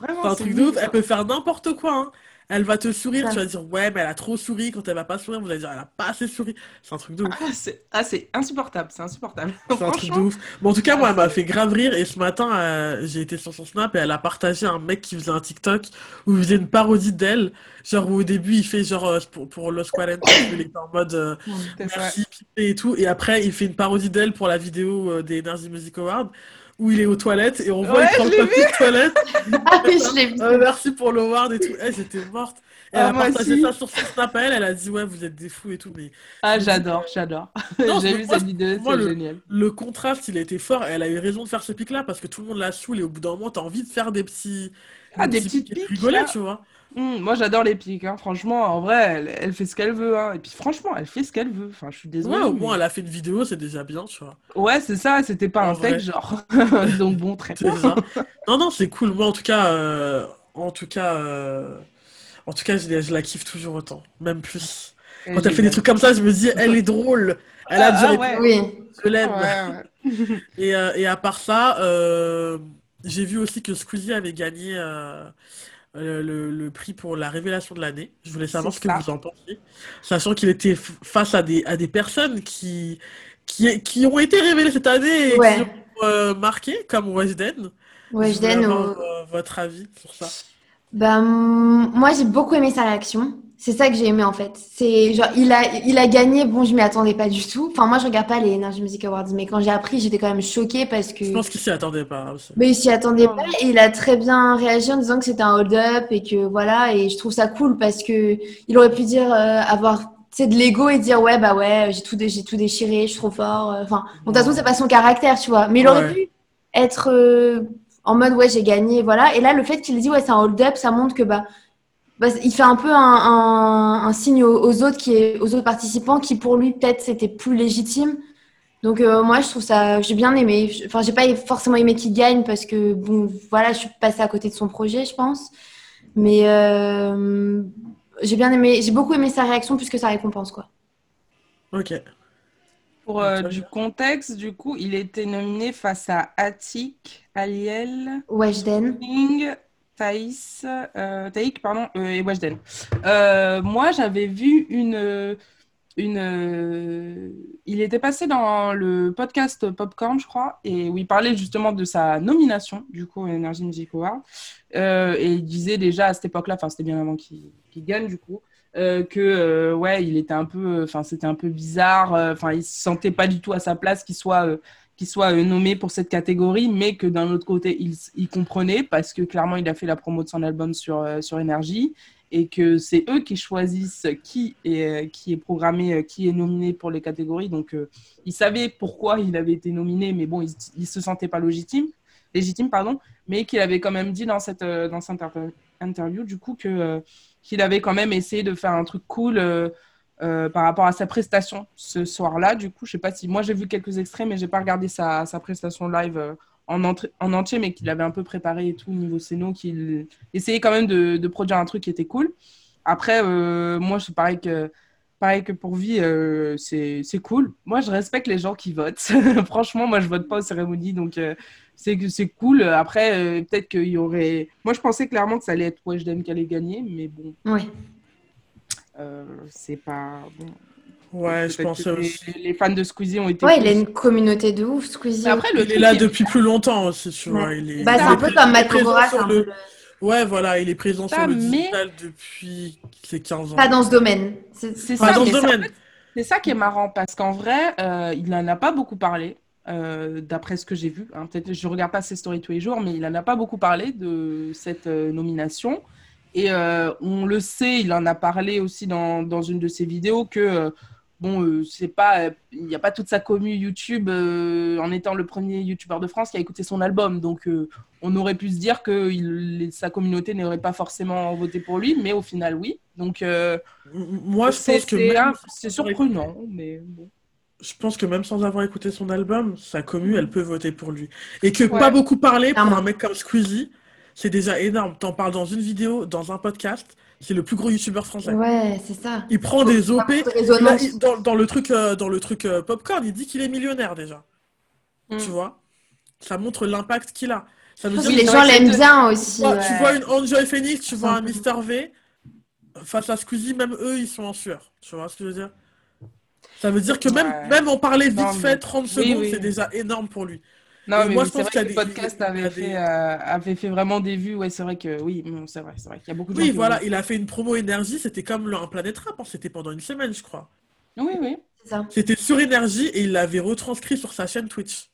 S2: vraiment.
S1: C'est un truc
S2: nul,
S1: Elle
S2: ça.
S1: peut faire n'importe quoi. hein. Elle va te sourire,
S3: Ça.
S1: tu vas dire ouais, mais elle a trop souri. Quand elle va pas sourire, vous allez dire elle a pas assez souri. C'est un truc de ouf.
S2: Ah, c'est ah, insupportable, c'est insupportable.
S1: C'est un truc de ouf. Bon, en tout cas,
S2: Ah,
S1: moi, elle m'a
S2: c'est-
S1: fait grave rire. Et ce matin, euh, j'ai été sur son Snap et elle a partagé un mec qui faisait un TikTok où il faisait une parodie d'elle. Genre, où au début, il fait genre euh, pour, pour Los 40, il en mode euh, merci, et tout. Et après, il fait une parodie d'elle pour la vidéo euh, des Energy Music Awards où il est aux toilettes et on voit
S2: Ouais,
S1: il le papier de toilette.
S3: Ah oui, je l'ai vu.
S1: Euh, merci pour l'award et tout. Eh, j'étais morte. Et elle
S2: Ah,
S1: a partagé
S2: aussi.
S1: ça sur son Snap à elle. Elle a dit ouais, vous êtes des fous et tout. Mais
S2: Ah, j'adore, j'adore. J'ai vu cette vidéo, c'est
S1: le-
S2: génial.
S1: Le contraste, il a été fort. Elle a eu raison de faire ce pic-là parce que tout le monde la saoule et au bout d'un moment, t'as envie de faire des petits,
S2: Ah, des
S1: petits
S2: petites piques,
S1: rigoler,
S2: là.
S1: tu vois.
S2: Hum, moi, j'adore les pics, hein. Franchement, en vrai, elle, elle fait ce qu'elle veut. Hein. Et puis, franchement, elle fait ce qu'elle veut. Enfin, je suis désolée.
S1: Ouais, au
S2: mais-
S1: moins, elle a fait une vidéo, c'est déjà bien, tu vois.
S2: Ouais, c'est ça, c'était pas
S1: En
S2: un fake, genre. Donc, bon, très bien.
S1: Non, non, c'est cool. Moi, en tout cas, euh, en tout cas, euh, en tout cas, je, la- je la kiffe toujours autant, même plus. Quand elle fait des trucs comme ça, je me dis, elle est drôle. Elle a
S2: Ah,
S1: du
S2: ah, ouais.
S3: Oui.
S1: je l'aime.
S2: Ouais, ouais.
S1: Et, euh, et à part ça, euh, j'ai vu aussi que Squeezie avait gagné euh, le, le- prix pour la révélation de l'année. Je voulais savoir ce que
S2: ça.
S1: vous en pensiez, sachant qu'il était face à des, à des personnes qui, qui, qui ont été révélées cette année et
S3: Ouais.
S1: qui ont euh, marqué, comme avoir
S3: au-
S1: euh, votre avis sur ça.
S3: Ben, moi, j'ai beaucoup aimé sa réaction. C'est ça que j'ai aimé en fait. C'est genre, il a, il a gagné. Bon, je m'y attendais pas du tout. Enfin, moi, je regarde pas les Energy Music Awards, mais quand j'ai appris, j'étais quand même choquée parce que.
S1: Je pense qu'il s'y attendait pas aussi.
S3: Mais il s'y attendait
S2: Non.
S3: pas et il a très bien réagi en disant que c'était un hold-up et que voilà. Et je trouve ça cool parce que il aurait pu dire euh, avoir sais, de l'ego et dire ouais bah ouais j'ai tout dé- j'ai tout déchiré, je suis trop fort. euh, Enfin, bon, de toute façon c'est pas son caractère, tu vois. Mais il aurait
S1: Ouais.
S3: pu être euh, en mode ouais j'ai gagné, voilà. Et là le fait qu'il ait dit ouais c'est un hold-up, ça montre que bah, bah, il fait un peu un, un, un signe aux, aux autres qui est, aux autres participants qui pour lui peut-être c'était plus légitime. Donc euh, moi je trouve ça j'ai bien aimé. Je- Enfin j'ai pas forcément aimé qu'il gagne parce que bon voilà je suis passée à côté de son projet je pense. Mais euh, j'ai bien aimé, j'ai beaucoup aimé sa réaction plus que sa récompense, quoi.
S1: Ok.
S2: Pour euh, du contexte, du coup, il était nominé face à Attic, Aliel,
S3: Weshden.
S2: King, Thaïs, euh, Taïk, pardon, euh, et Weshden. Euh, moi, j'avais vu une, une, il était passé dans le podcast Popcorn, je crois, et où il parlait justement de sa nomination, du coup, Energy Music Award. Et il disait déjà à cette époque-là, enfin, c'était bien avant qu'il gagne, du coup, que ouais, il était un peu, enfin, c'était un peu bizarre, enfin, il se sentait pas du tout à sa place qu'il soit, qu'il soit nommé pour cette catégorie, mais que d'un autre côté, il, il comprenait parce que clairement, il a fait la promo de son album sur, euh, sur Énergie et que c'est eux qui choisissent qui est, euh, qui est programmé, euh, qui est nominé pour les catégories. Donc, euh, il savait pourquoi il avait été nominé, mais bon, il, il se sentait pas légitime, légitime, pardon, mais qu'il avait quand même dit dans cette, dans cette inter- interview, du coup, qu'il avait quand même essayé de faire un truc cool euh, par rapport à sa prestation ce soir-là. Du coup, je sais pas si moi j'ai vu quelques extraits, mais j'ai pas regardé sa, sa prestation live euh, en, en entier, mais qu'il avait un peu préparé et tout au niveau scéno, qu'il essayait quand même de, de produire un truc qui était cool. Après, euh, moi, c'est pareil que, pareil que pour Vie, c'est cool. Moi, je respecte les gens qui votent. Franchement, moi, je vote pas aux cérémonies, donc c'est cool. Après, peut-être qu'il y aurait. Moi, je pensais clairement que ça allait être Weshden qui allait gagner, mais bon. Euh, c'est pas. Bon.
S1: Ouais, je pense
S2: que
S1: aussi.
S2: les, les fans de Squeezie ont été.
S3: Ouais, il a une communauté de ouf, Squeezie.
S2: Mais après, le
S1: Il est là depuis plus longtemps aussi, tu
S3: Ouais.
S1: vois. Il est,
S3: Bah, c'est
S1: est
S3: un peu comme Matt
S1: le- Ouais, voilà, il est présent
S2: Ça,
S1: sur le
S2: mais-
S1: digital depuis ses 15 ans.
S3: Pas dans ce domaine. C'est-
S2: ça,
S1: dans ce domaine.
S2: fait, c'est ça qui est marrant parce qu'en vrai, euh, il n'en a pas beaucoup parlé, euh, d'après ce que j'ai vu. hein. Peut-être je regarde pas ses stories tous les jours, mais il n'en a pas beaucoup parlé de cette euh, nomination. Et euh, on le sait, il en a parlé aussi dans, dans une de ses vidéos que euh, bon, euh, c'est pas, il n'y a pas toute sa commu YouTube euh, en étant le premier YouTuber de France qui a écouté son album. Donc euh, on aurait pu se dire que il- sa communauté n'aurait pas forcément voté pour lui, mais au final oui. Donc euh,
S1: Moi, je
S2: c'est
S1: pense que
S2: c'est surprenant, mais bon.
S1: je pense que même sans avoir écouté son album, sa commu, elle peut voter pour lui. Et que
S2: Ouais.
S1: pas beaucoup parler pour un mec comme Squeezie, c'est déjà énorme. T'en parles dans une vidéo, dans un podcast, c'est le plus gros youtubeur français.
S3: Ouais, c'est ça.
S1: Il prend des OP. Il dans, dans le truc, euh, dans le truc euh, Popcorn, il dit qu'il est millionnaire déjà.
S2: Mm.
S1: Tu vois? Ça montre l'impact qu'il a. Ça veut dire que
S3: les gens l'aiment bien
S1: tu
S3: aussi.
S1: vois,
S3: ouais.
S1: tu vois une Enjoy Phoenix, tu vois un. Mr V, face à Squeezie, même eux, ils sont en sueur. Tu vois ce que je veux dire? Ça veut dire que même,
S2: Ouais.
S1: même en parler vite
S2: Non,
S1: fait,
S2: mais-
S1: 30
S2: oui,
S1: secondes,
S2: oui.
S1: c'est déjà énorme pour lui.
S2: Non, mais
S1: moi,
S2: oui,
S1: je pense
S2: vrai
S1: qu'il y
S2: que
S1: a
S2: le
S1: des-
S2: podcast
S1: a
S2: avait
S1: des-
S2: fait, euh, avait fait vraiment des vues. Ouais, c'est vrai que oui, c'est vrai, c'est vrai qu'il y a beaucoup de gens
S1: Oui, voilà, il a fait une promo énergie, c'était comme le- un Planète Rap, hein, c'était pendant une semaine, je crois.
S2: Oui, oui.
S3: C'est ça.
S1: C'était sur énergie et il l'avait retranscrit sur sa chaîne Twitch.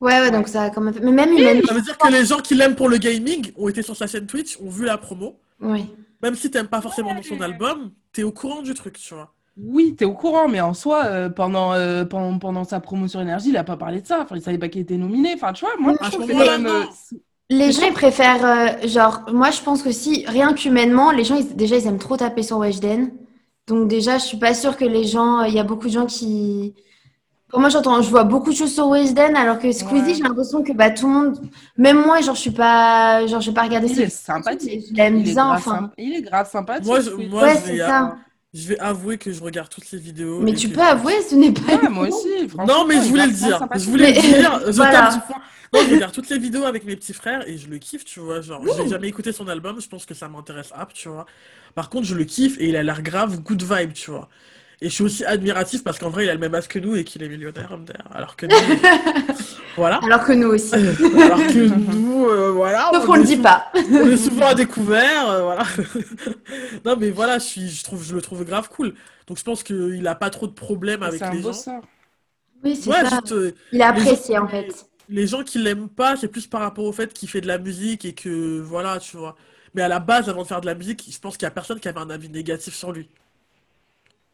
S3: Ouais, ouais, donc ça a quand même fait. Mais même humainement.
S1: Ça veut dire que les gens qui l'aiment pour le gaming ont été sur sa chaîne Twitch, ont vu la promo.
S3: Oui.
S1: Même si t'aimes pas forcément dans son album, t'es au courant du truc, tu vois.
S2: Oui, t'es au courant, mais en soi, euh, pendant, euh, pendant, pendant sa promo sur Énergie, il a pas parlé de ça. Enfin, il savait pas qu'il était nominé. Enfin, tu vois, moi, je trouve que quand même, euh,
S3: Les
S2: Mais
S3: gens,
S2: je-
S3: ils préfèrent. euh, genre, moi, je pense que si, rien qu'humainement, les gens, ils- déjà, ils aiment trop taper sur Weshden. Donc, déjà, je suis pas sûre que les gens. Il y a beaucoup de gens qui. Pour moi, j'entends, je vois beaucoup de choses sur Weshden, alors que Squeezie,
S2: Ouais.
S3: j'ai l'impression que bah, tout le monde. Même moi, genre, je suis pas. Genre, je vais pas regarder
S2: il
S3: ses
S2: est sympathique.
S3: Je l'aime
S2: Il est
S3: bien,
S2: grave
S3: enfin.
S2: sympa- Il est grave sympathique.
S1: Moi, je,
S2: oui.
S1: moi,
S3: Ouais,
S1: je
S3: c'est ça.
S1: Je vais avouer que je regarde toutes ces vidéos.
S3: Mais tu
S1: que
S3: peux
S1: je-
S3: avouer, ce n'est pas.
S2: Ouais, moi aussi, franchement.
S1: Non, mais je voulais le dire. Je voulais le
S3: Mais-
S1: dire. Je
S3: Voilà.
S1: tape du poing. Non, je regarde toutes les vidéos avec mes petits frères et je le kiffe, tu vois. Genre, j'ai jamais écouté son album, je pense que ça m'intéresse app, tu vois. Par contre, je le kiffe et il a l'air grave good vibe, tu vois. Et je suis aussi admiratif parce qu'en vrai, il a le même âge que nous et qu'il est millionnaire. Alors que nous, voilà.
S3: Alors que nous aussi.
S1: Alors que nous, euh, voilà.
S3: Sauf
S1: on
S3: qu'on le
S1: est
S3: dit pas.
S1: On est souvent à découvert, euh, voilà. Non, mais voilà, je suis, je trouve, je le trouve grave cool. Donc, je pense qu'il a pas trop de problèmes avec
S2: un
S1: les
S2: beau
S1: gens.
S2: sort.
S3: Oui, c'est
S1: Ouais,
S3: ça.
S1: juste, euh,
S3: Il a
S1: gens
S3: apprécié, en fait.
S1: Les gens qui l'aiment pas, c'est plus par rapport au fait qu'il fait de la musique et que voilà, tu vois. Mais à la base, avant de faire de la musique, je pense qu'il y a personne qui avait un avis négatif sur lui.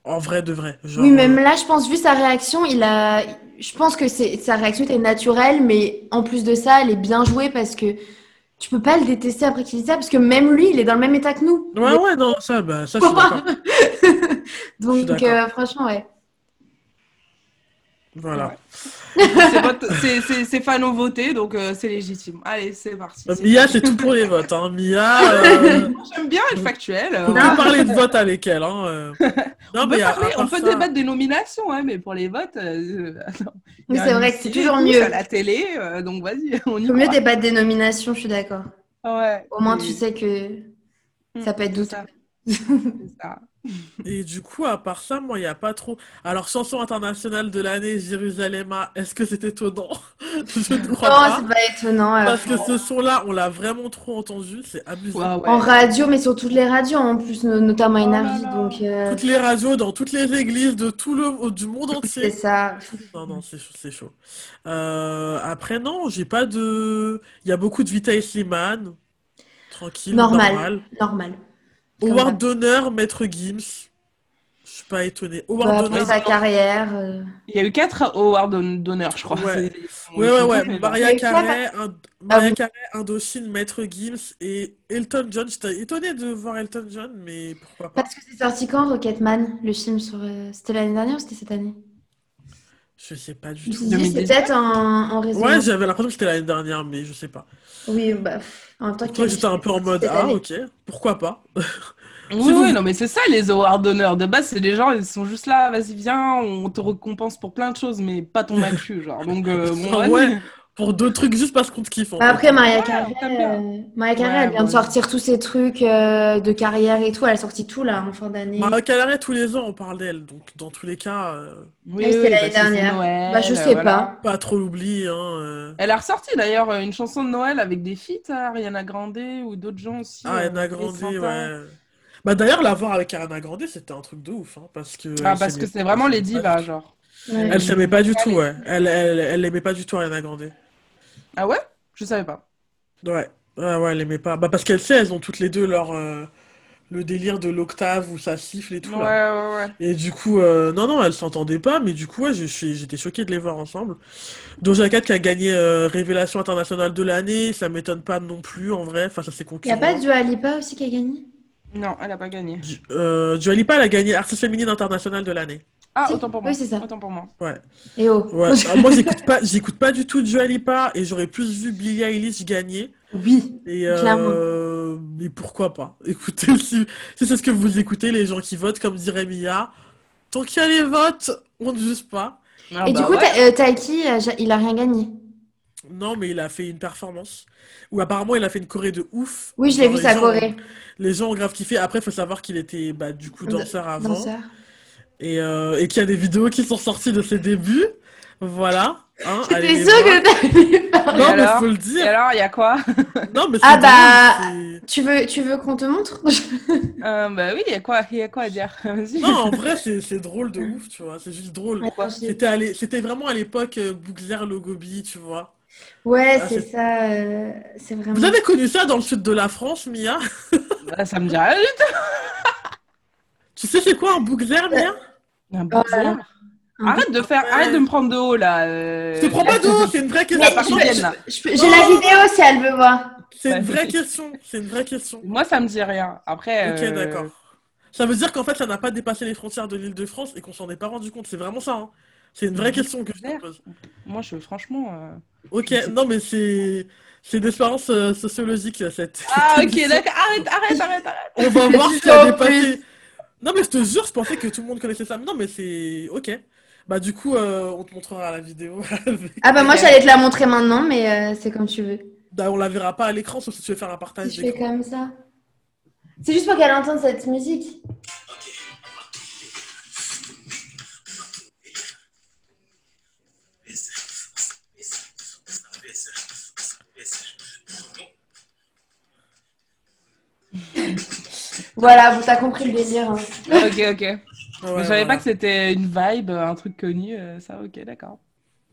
S1: En vrai de vrai. Genre,
S3: Oui, même
S1: euh,
S3: là, je pense, vu sa réaction, il a. Je pense que c'est sa réaction était naturelle, mais en plus de ça, elle est bien jouée parce que tu peux pas le détester après qu'il dise ça, parce que même lui, il est dans le même état que nous.
S1: Ouais, ouais, non, ça, bah, ça, je suis d'accord.
S3: Donc, euh, franchement, ouais.
S1: Voilà.
S2: C'est vote- c'est- ont voté, donc euh, c'est légitime. Allez, c'est parti.
S1: Bah,
S2: C'est-
S1: Mia, c'est tout pour les votes. Hein. Mia, euh,
S2: J'aime bien être factuel. euh,
S1: on peut parler de vote avec elle. Hein. euh. Non,
S2: On peut,
S1: mais
S2: parler-
S1: à
S2: on
S1: part
S2: peut
S1: ça-
S2: débattre des nominations, hein, mais pour les votes, euh.
S3: Oui, c'est vrai que c'est toujours mieux.
S2: à la télé, euh, donc vas-y, on y
S3: vaut mieux débattre des nominations, je suis d'accord.
S2: Ouais.
S3: Au moins, tu sais que
S2: Mm,
S3: ça peut être douteux.
S2: Ça. C'est.
S1: Et du coup, à part ça, moi, il n'y a pas trop. Alors, chanson internationale de l'année, Jérusalem, est-ce que c'est étonnant? Je ne crois
S3: Non,
S1: pas.
S3: c'est pas étonnant. euh,
S1: Parce que ce son-là, on l'a vraiment trop entendu, c'est amusant.
S2: Ouais, ouais.
S3: En radio, mais sur toutes les radios en plus, no- notamment
S2: Oh
S3: Énergie. Donc, euh,
S1: Toutes les radios, dans toutes les églises de tout le, du monde
S3: c'est
S1: entier.
S3: ça.
S1: Non, non, c'est chaud, c'est chaud. Euh, après, non, j'ai pas de. Il y a beaucoup de Vita et Slimane. Tranquille,
S3: Normal.
S1: normal.
S3: Normal.
S1: Howard d'honneur, Maître Gims. Je suis pas étonné.
S3: Bah,
S1: Howard
S3: après
S1: d'honneur.
S3: sa carrière. euh,
S2: Il y a eu quatre awards d'honneur, je crois.
S1: Ouais.
S2: C'est-
S1: Ouais, ouais, ouais.
S2: Mais
S1: Maria Carey,
S3: Ah
S1: Maria
S3: oui.
S1: Carey, Indochine, Maître Gims et Elton John. J'étais étonné de voir Elton John, mais pourquoi pas.
S3: Parce que c'est sorti quand, Rocketman, le film sur. euh, C'était l'année dernière ou c'était cette année?
S1: Je sais pas du
S3: Je me
S1: tout.
S3: suis dit, c'est
S2: 2019.
S3: peut-être en, en
S1: Ouais,
S3: résonance.
S1: j'avais l'impression que c'était l'année dernière, mais je sais pas.
S3: Oui, bah, pff, en
S1: Toi, j'étais un peu en mode, ah,
S3: année
S1: ok, pourquoi pas.
S2: Oui, non, mais c'est ça les awards d'honneur. De base, c'est des gens, ils sont juste là, vas-y, viens, on te récompense pour plein de choses, mais pas ton actu, genre. Donc, euh, bon,
S1: ouais. Pour deux trucs juste parce qu'on te kiffe.
S3: Bah. Après, Maria
S2: bien.
S3: euh, Maria Carey,
S2: Ouais,
S3: elle vient de
S2: bon.
S3: sortir tous ses trucs euh, de carrière et tout. Elle a sorti tout là en fin d'année.
S1: Maria Carey, tous les ans, on parle d'elle. Donc, dans tous les cas, euh,
S2: Oui, oui,
S3: l'année
S2: c'est
S3: dernière.
S2: Noël,
S3: Bah, je sais
S2: voilà.
S3: pas.
S1: pas trop l'oublier. Hein, euh.
S2: Elle a ressorti d'ailleurs une chanson de Noël avec des feats, hein, Ariana Grande ou d'autres gens aussi.
S1: Ah, Ariana Grande, ouais. Bah, d'ailleurs, la voir avec Ariana Grande, c'était un truc de ouf. Hein, parce que
S2: Ah, parce que c'est vraiment les divas, genre.
S3: Ouais.
S1: Elle s'aimait pas du tout, ouais. Elle, elle, elle aimait pas du tout Ariana Grande.
S2: Ah ouais? Je savais pas.
S1: Ouais. Ouais, ouais, elle aimait pas. Bah, parce qu'elles sait, elles ont toutes les deux leur. euh, le délire de l'octave où ça siffle et tout,
S2: Ouais,
S1: là.
S2: ouais, ouais.
S1: Et du coup, euh, non, non, elles s'entendaient pas, mais du coup, ouais, je suis- j'étais choqué de les voir ensemble. Doja Cat qui a gagné euh, Révélation internationale de l'année, ça m'étonne pas non plus, en vrai, à ses
S3: Il n'y
S1: concurrents.
S3: a pas Dua Lipa aussi qui a gagné?
S2: Non, elle a pas gagné.
S1: Du- Euh, Dua Lipa, elle a gagné Artiste féminine internationale de l'année.
S2: Ah,
S3: Si.
S2: autant pour moi.
S3: Oui, c'est ça.
S2: Autant pour moi.
S1: Ouais.
S3: Et oh.
S1: Ouais. Ah, moi, j'écoute pas, j'écoute pas du tout Dua Lipa et j'aurais plus vu Billie Eilish gagner.
S3: Oui.
S1: Et
S3: Clairement.
S1: euh, mais pourquoi pas? Écoutez, si, si c'est ce que vous écoutez, les gens qui votent, comme dirait Mia, tant qu'il y a les votes, on ne juge pas.
S2: Ah,
S3: Et
S2: bah
S3: du coup,
S2: ouais.
S3: Ta- euh, Taiki, euh, ja- il a rien gagné?
S1: Non, mais il a fait une performance. Ou apparemment, il a fait une choré de ouf.
S3: Oui, je l'ai vu, sa Corée.
S1: Les gens ont grave kiffé. Après, il faut savoir qu'il était bah, du coup danseur avant.
S3: Danseur.
S1: Et, euh, et qu'il y a des vidéos qui sont sorties de ses débuts. Voilà. Hein, allez
S3: C'était
S1: les
S3: sûr
S1: voir.
S3: que t'allais parler.
S1: Non, mais faut le
S2: Et
S1: dire.
S2: alors, il y a quoi?
S1: Non, mais
S3: Ah bah-
S1: drôle,
S3: Tu veux, tu veux qu'on te montre?
S2: Euh, bah oui, il y a quoi? Il y a quoi à dire? Vas-y.
S1: Non, en vrai, c'est c'est drôle de ouf, tu vois. C'est juste drôle. C'était vraiment à l'époque euh, Bookzer Logobi, tu vois.
S3: Ouais,
S1: Ah,
S3: c'est ça. euh, c'est vraiment.
S1: Vous avez connu ça dans le sud de la France, Mia?
S2: Bah, ça me dit rien du
S1: Tu sais c'est quoi un Bookzer, Mia?
S2: Un Arrête de faire, arrête de me prendre de haut là. euh,
S1: Je te prends pas de haut, c'est une vraie question.
S3: J'ai la vidéo si elle veut voir.
S1: C'est une vraie question. C'est une vraie question.
S2: Moi, ça me dit rien. Après.
S1: Ok,
S2: euh,
S1: d'accord. Ça veut dire qu'en fait, ça n'a pas dépassé les frontières de l'Île-de-France et qu'on s'en est pas rendu compte. C'est vraiment ça. hein. C'est une vraie question que je te pose.
S2: Moi, je, franchement. euh,
S1: Ok, non, mais c'est c'est une expérience euh, sociologique, cette.
S2: Ah,
S1: cette
S2: ok, d'accord. Arrête, arrête, arrête, arrête.
S1: On va voir ce qui a dépassé. Non, mais je te jure, je pensais que tout le monde connaissait ça. Non, mais c'est. Ok. Bah, du coup, euh, on te montrera la vidéo. avec-
S3: Ah bah moi j'allais te la montrer maintenant, mais euh, c'est comme tu veux.
S1: Bah, on la verra pas à l'écran, sauf si tu veux faire un
S3: Si
S1: partage
S3: je fais comme ça. C'est juste pour qu'elle entende cette musique. Voilà, vous t'as compris le délire. hein.
S2: Ok, ok.
S1: Ouais,
S2: je savais
S1: voilà.
S2: pas que c'était une vibe, un truc connu. euh, ça, ok, d'accord.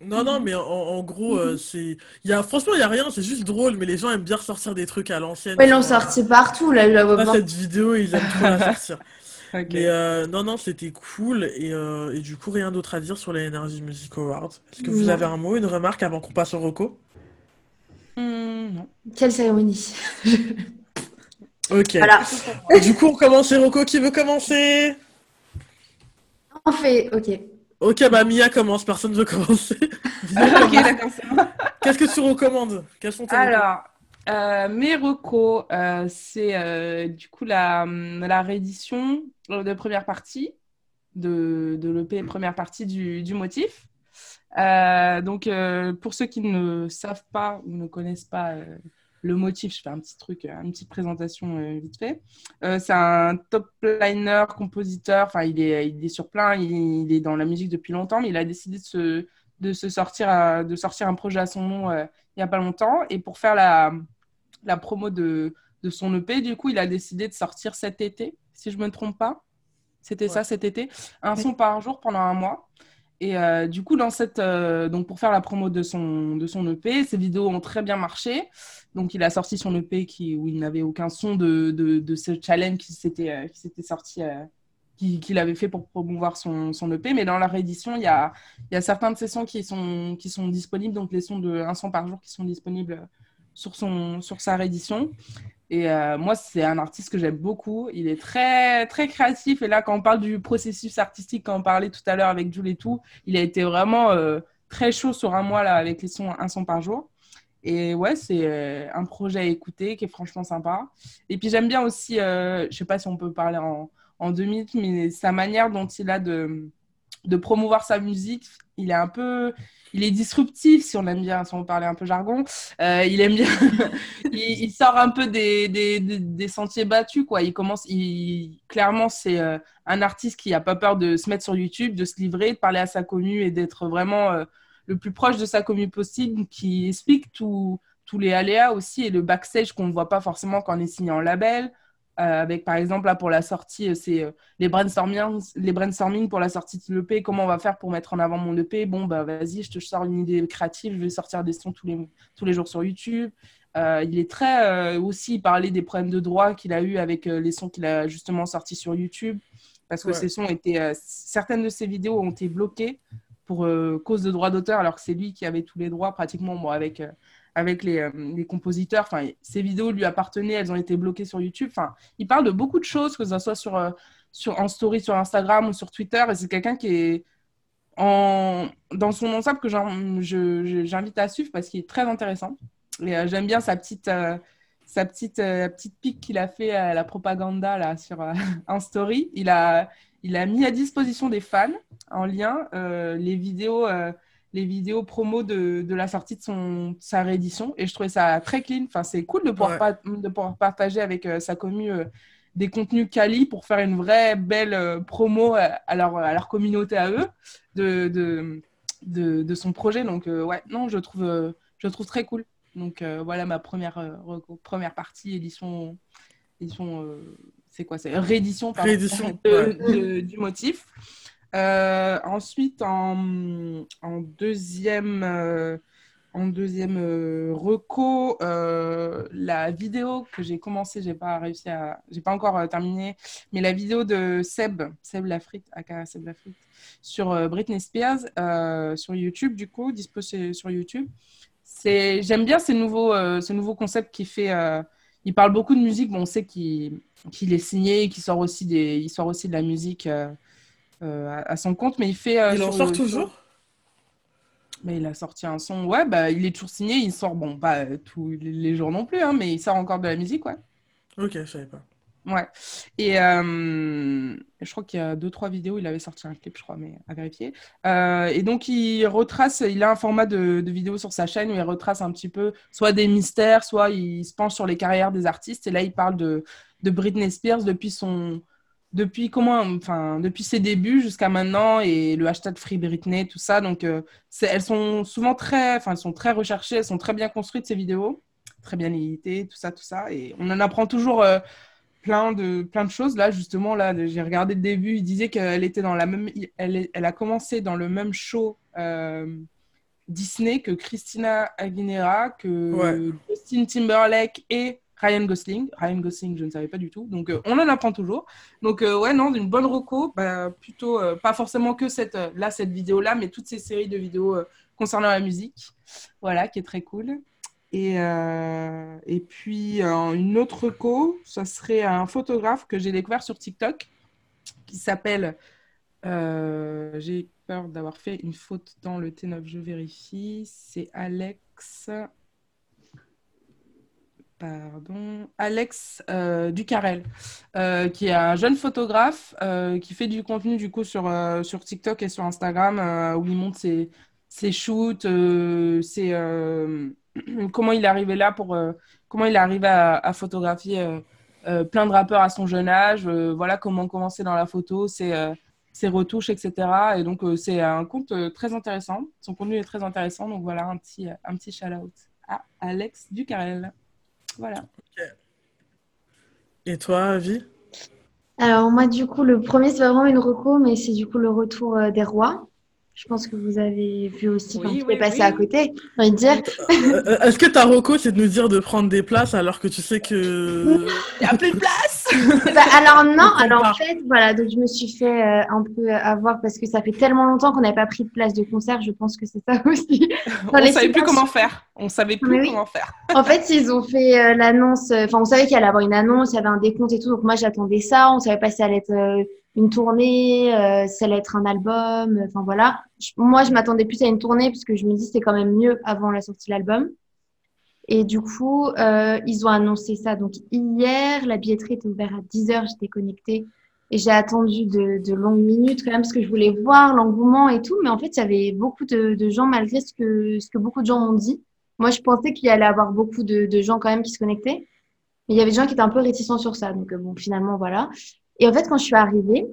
S1: Non, non, mais en, en gros, euh, c'est. Il y a... Franchement, il y a rien, c'est juste drôle, mais les gens aiment bien ressortir des trucs à l'ancienne.
S3: Ouais, ils l'ont sorti partout, là, je la vois
S1: cette vidéo, ils aiment trop la sortir.
S2: Ok.
S1: Mais euh, non, non, c'était cool. Et, euh, et du coup, rien d'autre à dire sur les Energy Music Awards. Est-ce que vous avez un mot, une remarque avant qu'on passe au Rocco?
S2: Hmm, non.
S3: Quelle cérémonie?
S1: Ok.
S3: Voilà.
S1: Du coup, on commence Rocco. Qui veut commencer?
S3: On fait, ok.
S1: Ok, bah Mia commence, personne ne veut commencer.
S2: ok, d'accord,
S1: Qu'est-ce que tu recommandes? Quels sont tes
S2: Alors, euh, mes recos, euh, c'est euh, du coup la, la réédition de première partie de, de l'EP première partie du, du motif. donc, pour ceux qui ne savent pas ou ne connaissent pas le motif, je fais un petit truc, une petite présentation vite fait. c'est un top liner, compositeur, enfin, il est, il est sur plein, il, il, est dans la musique depuis longtemps, mais il a décidé de se, de se sortir, de sortir un projet à son nom il n'y a pas longtemps. Et pour faire la, la promo de, de son EP, du coup, il a décidé de sortir cet été, si je ne me trompe pas. C'était ça cet été, un son par jour pendant un mois. Et euh, du coup, dans cette, euh, donc pour faire la promo de son, de son EP, ses vidéos ont très bien marché. Donc, il a sorti son EP qui, où il n'avait aucun son de, de, ce challenge qui s'était euh, sorti, qu'il avait fait pour promouvoir son, son, EP. Mais dans la réédition, il y a, y a certains de ces sons qui sont, qui sont disponibles, donc les sons de un son par jour qui sont disponibles sur, son, sur sa réédition. Et euh, moi, c'est un artiste que j'aime beaucoup. Il est très, très créatif. Et là, quand on parle du processus artistique, quand on parlait tout à l'heure avec Jules et tout, il a été vraiment euh, très chaud sur un mois là, avec les sons, un son par jour. Et ouais, c'est euh, un projet à écouter qui est franchement sympa. Et puis, j'aime bien aussi, je sais pas si on peut parler en, en deux minutes, mais sa manière dont il a de, de promouvoir sa musique. Il est un peu, il est disruptif, si on aime bien, si on parlait un peu jargon. Euh, il aime bien, il, sort un peu des, des, sentiers battus, quoi. Il commence, il, clairement, c'est euh, un artiste qui a pas peur de se mettre sur YouTube, de se livrer, de parler à sa commu et d'être vraiment euh, le plus proche de sa commu possible, qui explique tous les aléas aussi et le backstage qu'on ne voit pas forcément quand on est signé en label. Euh, avec par exemple là pour la sortie, euh, c'est euh, les brainstorming, les brainstorming pour la sortie de l'EP. Comment on va faire pour mettre en avant mon EP Bon bah vas-y, je te sors une idée créative. Je vais sortir des sons tous les tous les jours sur YouTube. il est très aussi parlait des problèmes de droit qu'il a eu avec les sons qu'il a justement sortis sur YouTube parce que ces sons étaient certaines de ses vidéos ont été bloquées pour cause de droit d'auteur alors que c'est lui qui avait tous les droits pratiquement bon avec avec euh, les, compositeurs. Enfin, ces vidéos lui appartenaient, elles ont été bloquées sur YouTube. Enfin, il parle de beaucoup de choses, que ce soit sur, euh, sur, en story sur Instagram ou sur Twitter. Et c'est quelqu'un qui est en, dans son ensemble que j'invite à suivre parce qu'il est très intéressant. Et euh, j'aime bien sa petite, sa petite, petite pique qu'il a fait à la propaganda là, sur un story. Il a, il a mis à disposition des fans en lien les vidéos les vidéos promo de, de, la sortie de son, sa réédition. Et je trouvais ça très clean. Enfin, c'est cool de pouvoir, de pouvoir partager avec euh, sa commu euh, des contenus quali pour faire une vraie belle euh, promo à leur, à leur communauté à eux de, de, de, de son projet. Donc, ouais, non, je trouve, je trouve très cool. Donc, voilà ma première, première partie, édition. édition c'est quoi C'est réédition,
S1: réédition
S2: du motif. Euh, ensuite, en, en deuxième, euh, en deuxième euh, reco, la vidéo que j'ai commencé, j'ai pas réussi à, j'ai pas encore terminé, mais la vidéo de Seb, Seb Lafrite, aka Seb Lafrite, sur Britney Spears, sur YouTube, du coup, disposé sur YouTube. C'est, j'aime bien ces nouveaux, ce nouveau concept qui fait il parle beaucoup de musique. Bon, on sait qu'il est signé, qu'il sort aussi des, il sort aussi de la musique euh, à, son compte, mais il fait.
S1: Euh, il en sort toujours?
S2: Mais il a sorti un son, ouais, bah, il est toujours signé, il sort, bon, pas tous les jours non plus, hein, mais il sort encore de la musique, ouais.
S1: Ok, je savais pas.
S2: Ouais. Et euh, je crois qu'il y a deux, trois vidéos, il avait sorti un clip, je crois, mais à vérifier. et donc, il retrace, il a un format de, de, vidéo sur sa chaîne où il retrace un petit peu soit des mystères, soit il se penche sur les carrières des artistes. Et là, il parle de, de Britney Spears depuis son, depuis comment, enfin, depuis ses débuts jusqu'à maintenant et le hashtag Free Britney, tout ça. Donc, euh, elles sont souvent très, enfin, elles sont très recherchées, elles sont très bien construites ces vidéos, très bien éditées, tout ça, tout ça. Et on en apprend toujours euh, plein de, plein de choses. Là, justement, là, j'ai regardé le début, il disait qu'elle était dans la même, elle, elle, a commencé dans le même show. Euh, Disney que Christina Aguilera, que Justin Timberlake et Ryan Gosling. Ryan Gosling, je ne savais pas du tout. Donc, euh, on en apprend toujours. Donc, euh, ouais, non, une bonne reco. Bah, plutôt, euh, pas forcément que cette, là, cette vidéo-là, mais toutes ces séries de vidéos concernant la musique. Voilà, qui est très cool. Et, et puis, une autre reco, ça serait un photographe que j'ai découvert sur TikTok qui s'appelle Euh, j'ai peur d'avoir fait une faute dans le T9, je vérifie. C'est Alex. Pardon, Alex euh, Ducarel, euh, qui est un jeune photographe euh, qui fait du contenu du coup sur, euh, sur TikTok et sur Instagram euh, où il montre ses, ses shoots, euh, ses, euh, comment il est arrivé là pour euh, comment il est arrivé à, à photographier euh, euh, plein de rappeurs à son jeune âge, euh, voilà comment commencer dans la photo, ses, euh, ses retouches, etc. Et donc euh, c'est un compte euh, très intéressant. Son contenu est très intéressant, donc voilà un petit, un petit shout-out à Alex Ducarel. Voilà.
S1: Et toi, Avi?
S3: Alors moi, du coup, le premier, c'est pas vraiment une reco, mais c'est du coup le retour euh, des rois. Je pense que vous avez vu aussi,
S2: Oui,
S3: tu
S2: oui,
S3: es passé
S2: oui.
S3: à côté, dire.
S1: Euh, euh, Est-ce que ta reco, c'est de nous dire de prendre des places alors que tu sais que...
S2: Il y a plein de place
S3: Bah, alors non, alors
S1: pas.
S3: en fait, voilà, donc je me suis fait euh, un peu avoir parce que ça fait tellement longtemps qu'on n'avait pas pris de place de concert, je pense que c'est ça aussi.
S2: On
S3: les
S2: savait plus comment faire. On savait plus
S3: Mais oui.
S2: comment faire.
S3: En fait, ils ont fait euh, l'annonce, enfin, on savait qu'il allait avoir une annonce, il y avait un décompte et tout, donc moi j'attendais ça, on savait pas si ça allait être euh, une tournée, euh, ça allait être un album, euh, enfin voilà. Moi, je m'attendais plus à une tournée parce que je me dis c'est quand même mieux avant la sortie de l'album. Et du coup, euh, ils ont annoncé ça. Donc hier, la billetterie était ouverte à 10h, j'étais connectée. Et j'ai attendu de, longues minutes quand même parce que je voulais voir l'engouement et tout. Mais en fait, il y avait beaucoup de, gens malgré ce que, ce que beaucoup de gens m'ont dit. Moi, je pensais qu'il y allait avoir beaucoup de, de gens quand même qui se connectaient. Mais il y avait des gens qui étaient un peu réticents sur ça. Donc, euh, bon, finalement, voilà. Et en fait, quand je suis arrivée,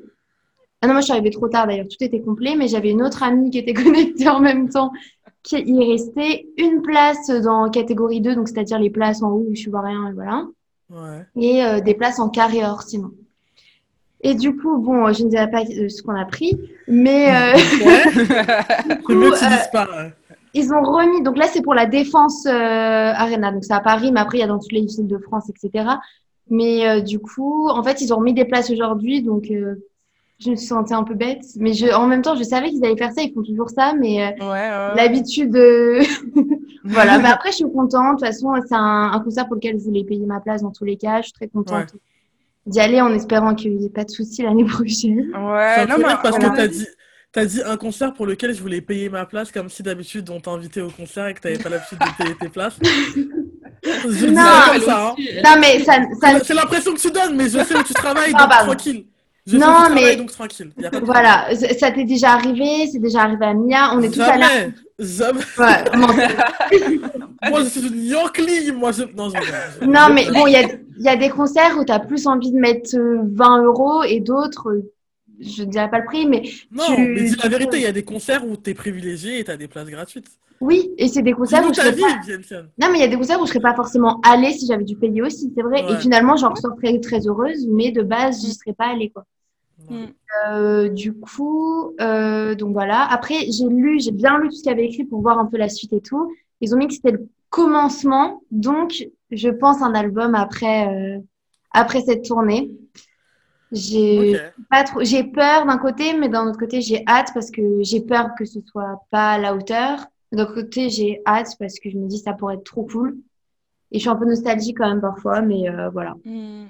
S3: ah non, moi, je suis arrivée trop tard d'ailleurs, tout était complet, mais j'avais une autre amie qui était connectée en même temps. Qui, il restait une place dans catégorie 2, donc c'est-à-dire les places en haut où je vois rien, et voilà.
S1: Ouais.
S3: Et euh, des places en carré or, sinon. Et du coup, bon, je ne dirais pas euh, ce qu'on a pris, mais euh, coup, euh,
S1: pas.
S3: ils ont remis. Donc là, c'est pour la Défense euh, Arena. Donc c'est à Paris, mais après, il y a dans toutes les villes de France, etc. Mais euh, du coup, en fait, ils ont remis des places aujourd'hui. Donc euh, je me suis sentie un peu bête. Mais je, en même temps, je savais qu'ils allaient faire ça. Ils font toujours ça. Mais euh,
S2: Ouais, ouais.
S3: l'habitude. euh, voilà. Mais après, je suis contente. De toute façon, c'est un, un concert pour lequel je voulais payer ma place dans tous les cas. Je suis très contente d'y aller en espérant qu'il n'y ait pas de soucis l'année prochaine.
S2: Ouais, non, mais
S1: parce que t'as dit, t'as dit un concert pour lequel je voulais payer ma place, comme si d'habitude on t'invitait au concert et que t'avais pas l'habitude de payer tes places. Je dis
S3: Non,
S1: ça
S2: elle
S1: comme ça, hein.
S2: aussi,
S3: Non, mais ça, ça,
S1: C'est l'impression que tu donnes, mais je sais où tu travailles, donc tranquille. Je sais
S3: Non,
S1: où tu
S3: mais-
S1: travailles, donc tranquille. Y a pas de
S3: voilà, ça t'est déjà arrivé, c'est déjà arrivé à Mia. On est tous allés.
S1: Jamais, jamais.
S3: Ouais,
S1: Moi, je suis une Yankee, moi, je... Non, je...
S3: Non, mais bon, il y a, y a des concerts où tu as plus envie de mettre euh, 20 euros et d'autres, euh, je ne dirais pas le prix, mais
S1: Non,
S3: tu-
S1: mais dis la
S3: tu
S1: vérité,
S3: peux-
S1: il y a des concerts où t'es privilégié et t'as des places gratuites.
S3: oui, et c'est des concerts où je
S1: vie,
S3: pas...
S1: Jensen.
S3: Non, mais il y a des concerts où je serais pas forcément allée si j'avais dû payer aussi, c'est vrai. Et finalement, j'en ressors très, très heureuse, mais de base, j'y serais pas allée, quoi.
S2: Mm.
S3: Euh, du coup, euh, donc voilà. Après, j'ai lu, j'ai bien lu tout ce qu'il y avait écrit pour voir un peu la suite et tout. Ils ont mis que c'était le commencement, donc je pense un album après, euh, après cette tournée. J'ai pas trop, j'ai peur d'un côté, mais d'un autre côté, j'ai hâte parce que j'ai peur que ce soit pas à la hauteur. D'un autre côté, j'ai hâte parce que je me dis ça pourrait être trop cool. Et je suis un peu nostalgique quand même parfois, mais euh, voilà.
S2: Mm.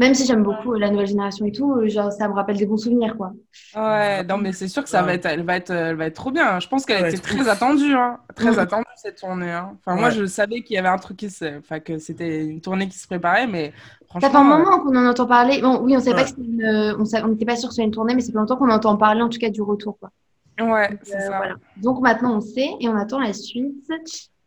S3: Même si j'aime beaucoup la nouvelle génération et tout, euh, genre ça me rappelle des bons souvenirs, quoi.
S2: Ouais, non, mais c'est sûr que ça va être, elle va être, elle va être trop bien. Je pense qu'elle était très
S1: ouf.
S2: attendue, hein. Très
S3: Mm.
S2: attendue cette tournée. hein. Enfin, moi, je savais qu'il y avait un truc qui se, enfin, que c'était une tournée qui se préparait, mais
S3: Ça fait un moment qu'on en entend parler. Bon, oui, on savait
S1: Ouais.
S3: pas que c'était une, euh, on n'était pas sûr que ce soit une tournée, mais c'est pas longtemps qu'on entend parler, en tout cas, du retour, quoi.
S2: ouais,
S3: Donc, euh,
S2: ça.
S3: voilà. Donc maintenant, on sait et on attend la suite.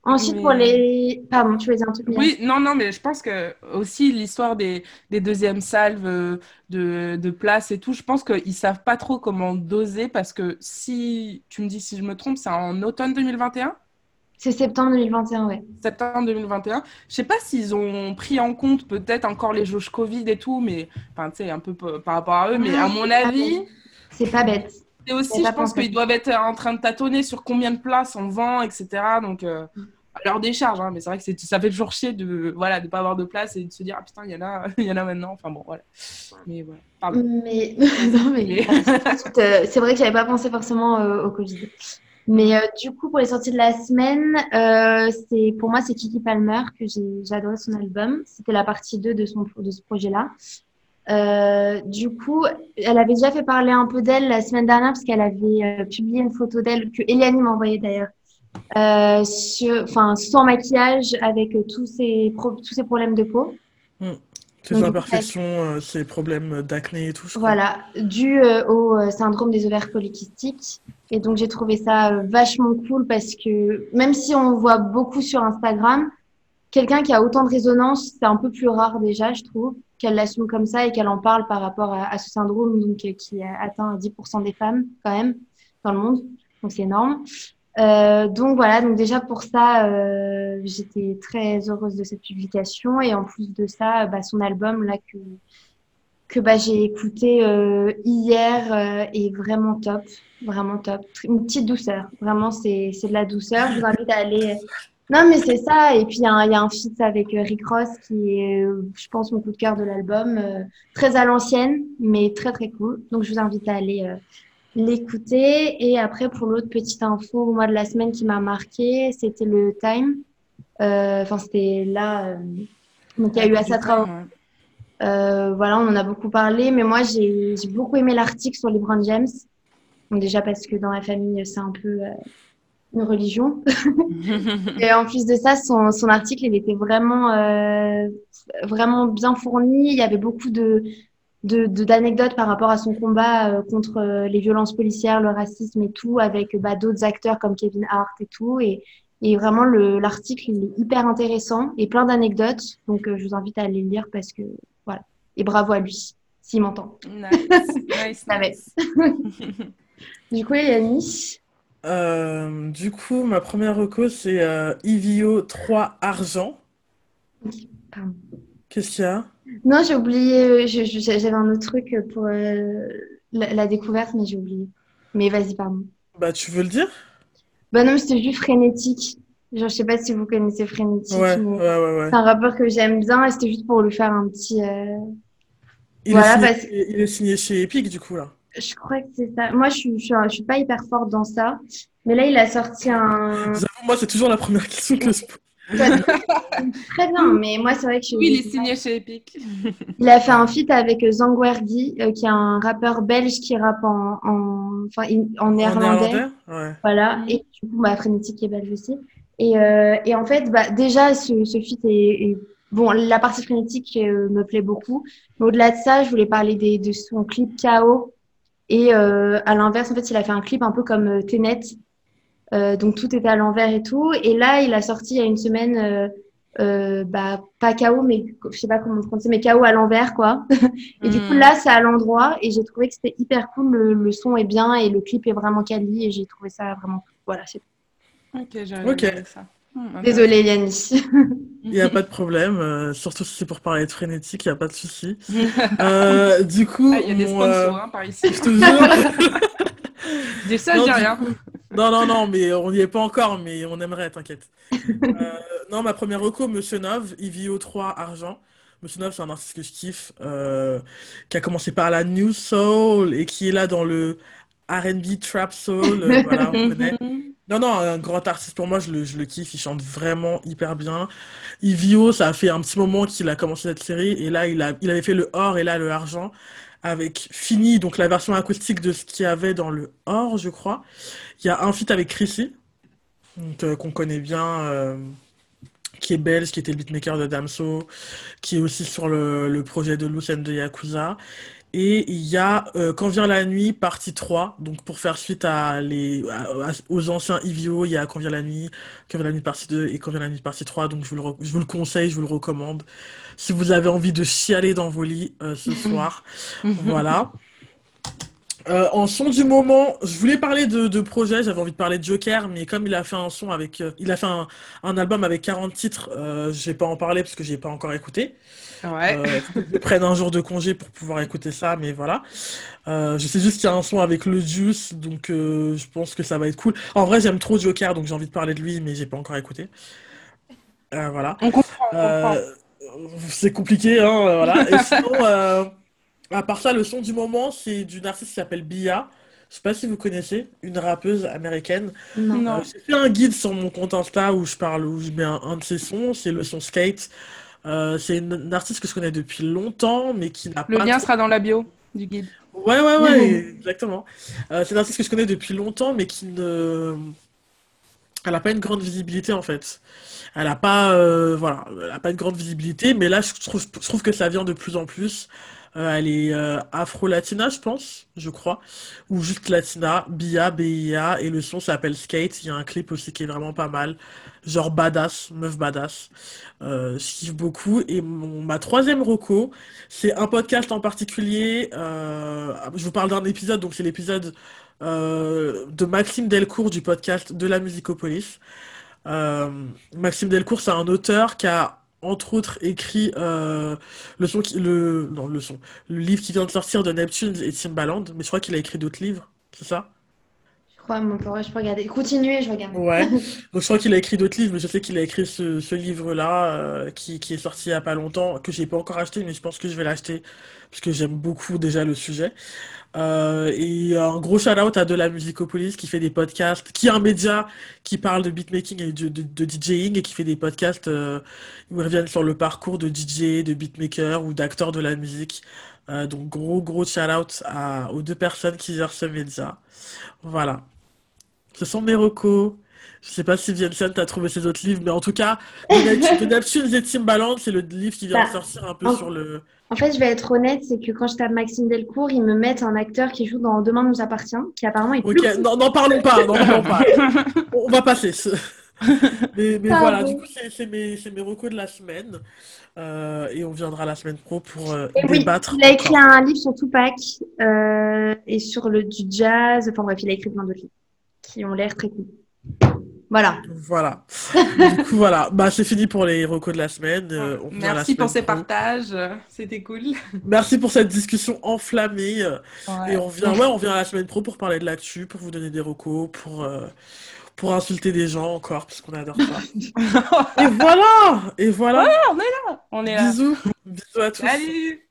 S3: Ensuite,
S2: Mais-
S3: pour les... Pardon, tu voulais dire un truc,
S2: Oui, non, non, mais je pense que aussi l'histoire des, des deuxièmes salves euh, de, de place et tout, je pense qu'ils savent pas trop comment doser parce que si tu me dis si je me trompe, c'est en automne 2021,
S3: C'est septembre 2021, ouais.
S2: septembre 2021. Je sais pas s'ils ont pris en compte peut-être encore les jauges Covid et tout, mais enfin, tu sais, un peu par rapport à eux, mais à mon avis.
S3: C'est pas bête.
S2: Et aussi, je pense qu'ils doivent être en train de tâtonner sur combien de places on vend, etc. Donc, euh, à leur décharge, hein, mais c'est vrai que ça fait toujours chier de voilà de pas avoir de place et de se dire ah putain il y en a il y en a maintenant. Enfin bon voilà. Mais voilà. Pardon.
S3: Mais non, mais
S2: Mais-
S3: euh, c'est vrai que j'avais pas pensé forcément euh, au Covid. Mais euh, du coup, pour les sorties de la semaine, euh, c'est pour moi c'est Kiki Palmer que j'ai adoré son album. C'était la partie 2 de son de ce projet-là. Euh, du coup, elle avait déjà fait parler un peu d'elle la semaine dernière parce qu'elle avait euh, publié une photo d'elle que Eliane m'a envoyée d'ailleurs, enfin sans maquillage avec tous pro- tous ces problèmes de peau.
S1: Ces
S3: Coup,
S1: imperfections, ces problèmes d'acné et tout, je.
S3: Voilà, dû euh, au euh, syndrome des ovaires polykystiques. Et donc j'ai trouvé ça euh, vachement cool parce que même si on voit beaucoup sur Instagram, quelqu'un qui a autant de résonance, c'est un peu plus rare déjà, je trouve, qu'elle l'assume comme ça et qu'elle en parle par rapport à, à ce syndrome donc, qui atteint 10% des femmes quand même dans le monde. Donc c'est énorme. Euh, donc voilà, donc déjà pour ça, euh, j'étais très heureuse de cette publication et en plus de ça, euh, bah, son album là que que bah, j'ai écouté euh, hier euh, est vraiment top, vraiment top. Une petite douceur, vraiment c'est de la douceur. Je vous invite à aller. Non mais c'est ça. Et puis il y, y a un feat avec euh, Rick Ross qui est, euh, je pense, mon coup de cœur de l'album, euh, très à l'ancienne, mais très très cool. Donc je vous invite à aller euh, l'écouter. Et après pour l'autre petite info, au mois de la semaine qui m'a marqué, c'était le Time. Euh, Enfin c'était là. euh, donc il y a eu. Euh, voilà, on en a beaucoup parlé, mais moi j'ai beaucoup aimé l'article sur LeBron James. Donc déjà parce que dans la famille c'est un peu une religion. Et en plus de ça, son, son article il était vraiment euh, vraiment bien fourni. Il y avait beaucoup de de de- d'anecdotes par rapport à son combat euh, contre euh, les violences policières, le racisme et tout, avec bah, d'autres acteurs comme Kevin Hart et tout. Et et vraiment, le, l'article, il est hyper intéressant et plein d'anecdotes. Donc, euh, je vous invite à aller le lire parce que, voilà. Et bravo à lui, s'il m'entend.
S2: Nice, nice.
S3: Du coup, Yannis,
S1: Euh, du coup, ma première reco, c'est euh, Ivio 3 Argent.
S3: pardon.
S1: Qu'est-ce qu'il y a?
S3: Non, j'ai oublié, euh, j'avais un autre truc pour euh, la, la découverte, mais j'ai oublié. Mais vas-y, pardon.
S1: Bah, tu veux le dire?
S3: Bah non, mais c'était juste Frénétique. Genre, je sais pas si vous connaissez Frénétique,
S1: Ouais,
S3: mais
S1: ouais, ouais, ouais.
S3: c'est un rappeur que j'aime bien et c'était juste pour lui faire un petit... euh,
S1: Il
S3: Voilà,
S1: est
S3: parce-
S1: signé, il est signé chez Epic, du coup, là.
S3: Je crois que c'est ça. Moi, je suis, je suis, je suis pas hyper forte dans ça. Mais là, il a sorti un...
S1: Moi, c'est toujours la première question que je pose.
S3: Très bien, mais moi, c'est vrai que je
S2: Oui, il est signé chez Epic.
S3: Il a fait un feat avec euh, Zangwergi, euh, qui est un rappeur belge qui rappe en, en, enfin, in- en
S1: En
S3: néerlandais.
S1: néerlandais? Ouais.
S3: Voilà. Et du coup, bah, Frénétique est belge aussi. Et, euh, et en fait, bah, déjà, ce, ce feat est, est- Bon, la partie frénétique euh, me plaît beaucoup. Mais au-delà de ça, je voulais parler des, de son clip KO. Et euh, à l'inverse, en fait, il a fait un clip un peu comme euh, Tenet. Euh, donc tout était à l'envers et tout. Et là, il a sorti il y a une semaine, euh, euh, bah, pas KO, mais je sais pas comment on prononce, mais KO à l'envers, quoi. et du coup,
S2: Mm.
S3: là, c'est à l'endroit. Et j'ai trouvé que c'était hyper cool. Le, le son est bien et le clip est vraiment quali. Et j'ai trouvé ça vraiment cool. Voilà, c'est
S2: Ok, j'ai
S1: Ok.
S2: regardé ça. Hmm,
S3: Désolée, Yannis.
S1: Il n'y a pas de problème, euh, surtout si c'est pour parler de frénétique, il n'y a pas de souci. Euh, du coup,
S2: Ah, il y a des
S1: euh,
S2: sponsors hein, par ici.
S1: je te jure.
S2: Je dis ça, je dis rien.
S1: Non, non, non, mais on n'y est pas encore, mais on aimerait, t'inquiète. Euh, non, ma première reco, Monsieur Nov, Ivio 3 Argent. Monsieur Nov, c'est un artiste que je kiffe, euh, qui a commencé par la New Soul et qui est là dans le R&B Trap Soul. euh, voilà, on connaît. Non, non, un grand artiste pour moi, je le, je le kiffe, il chante vraiment hyper bien. Ivio, ça a fait un petit moment qu'il a commencé cette série, et là, il a, il avait fait le or et là, le argent, avec Fini, donc la version acoustique de ce qu'il y avait dans le or, je crois. Il y a un feat avec Chrissy, euh, qu'on connaît bien, euh, qui est belge, qui était le beatmaker de Damso, qui est aussi sur le, le projet de Lucien de Yakuza. Et il y a euh, Quand vient la nuit, partie 3. Donc pour faire suite à les, à- aux anciens Ivio, il y a Quand vient la nuit, Quand vient la nuit, partie 2 et Quand vient la nuit, partie 3. Donc je vous le, je vous le conseille, je vous le recommande. Si vous avez envie de chialer dans vos lits euh, ce soir. Voilà. Euh, en son du moment, je voulais parler de, de projet, j'avais envie de parler de Joker, mais comme il a fait un son avec, euh, il a fait un, un album avec 40 titres, euh, je vais pas en parler parce que j'ai pas encore écouté.
S2: Ouais.
S1: Euh, je prenne un jour de congé pour pouvoir écouter ça, mais voilà. Je sais juste qu'il y a un son avec le Juice, donc je pense que ça va être cool. En vrai, j'aime trop Joker, donc j'ai envie de parler de lui, mais j'ai pas encore écouté. Voilà.
S2: On comprend,
S1: c'est compliqué, hein, voilà. Et sinon, à part ça, le son du moment, c'est d'une artiste qui s'appelle Bia. Je sais pas si vous connaissez, une rappeuse américaine.
S3: Non.
S1: Euh, j'ai fait un guide sur mon compte Insta où je parle, où je mets un, un de ses sons, c'est le son Skate. Euh, c'est une, une artiste que je connais depuis longtemps, mais qui n'a
S2: Le
S1: pas
S2: lien
S1: trop-
S2: sera dans la bio du guide.
S1: Ouais, ouais, ouais, exactement. Euh, c'est une artiste que je connais depuis longtemps, mais qui ne... Elle n'a pas une grande visibilité, en fait. Elle n'a pas, euh, voilà, elle a pas une grande visibilité, mais là, je trouve, je trouve que ça vient de plus en plus. Euh, elle est euh, afro-latina, je pense, je crois, ou juste latina, Bia, B-I-A, et le son s'appelle Skate. Il y a un clip aussi qui est vraiment pas mal, genre badass, meuf badass. Euh, je kiffe beaucoup. Et mon, ma troisième reco, c'est un podcast en particulier. euh, je vous parle d'un épisode, donc c'est l'épisode euh, de Maxime Delcourt du podcast de la Musicopolis. Maxime Delcourt, c'est un auteur qui a entre autres écrit euh, le son le non le son le livre qui vient de sortir de Neptune et Timbaland, mais je crois qu'il a écrit d'autres livres, c'est ça?
S3: Je crois, mon pauvre, je peux regarder. Continuez, je regarde.
S1: Ouais. Donc je crois qu'il a écrit d'autres livres, mais je sais qu'il a écrit ce, ce livre-là euh, qui, qui est sorti il y a pas longtemps, que j'ai pas encore acheté, mais je pense que je vais l'acheter parce que j'aime beaucoup déjà le sujet. Euh, et un gros shout-out à De La Musicopolis qui fait des podcasts, qui est un média qui parle de beatmaking et de, de, de DJing et qui fait des podcasts euh, où ils reviennent sur le parcours de DJ, de beatmaker ou d'acteurs de la musique. Euh, donc gros gros shout-out aux deux personnes qui gèrent ce média. Voilà. Ce sont mes recos. Je sais pas si Vincent t'a trouvé ses autres livres, mais en tout cas, de Nep- de Neptune et Timbaland, c'est le livre qui vient de
S3: Bah,
S1: sortir un peu
S3: en-
S1: sur le...
S3: En fait, je vais être honnête, c'est que quand je tape Maxime Delcourt, ils me mettent un acteur qui joue dans Demain nous appartient, qui apparemment est plus
S1: Ok, non, n'en parlons pas, n'en parlons pas. On va passer. ce- Mais, voilà, du coup, c'est mes, mes recos de la semaine. Euh, et on viendra la semaine pro pour euh,
S3: Et oui,
S1: débattre
S3: il a écrit un livre sur Tupac euh, et sur le du jazz. Enfin bref, il a écrit plein d'autres livres qui ont l'air très cool. Voilà.
S1: Voilà. Du coup, voilà. Bah, c'est fini pour les recos de la semaine. Euh, on la
S2: Merci pour ces
S1: pro.
S2: partages, c'était cool.
S1: Merci pour cette discussion enflammée.
S2: Ouais.
S1: Et on revient, ouais, on revient la semaine pro pour parler de l'actu, pour vous donner des recos, pour, euh, pour insulter des gens encore, parce qu'on adore ça. Et voilà! Et voilà!
S2: on est là.
S1: Bisous! Bisous à tous!
S2: Salut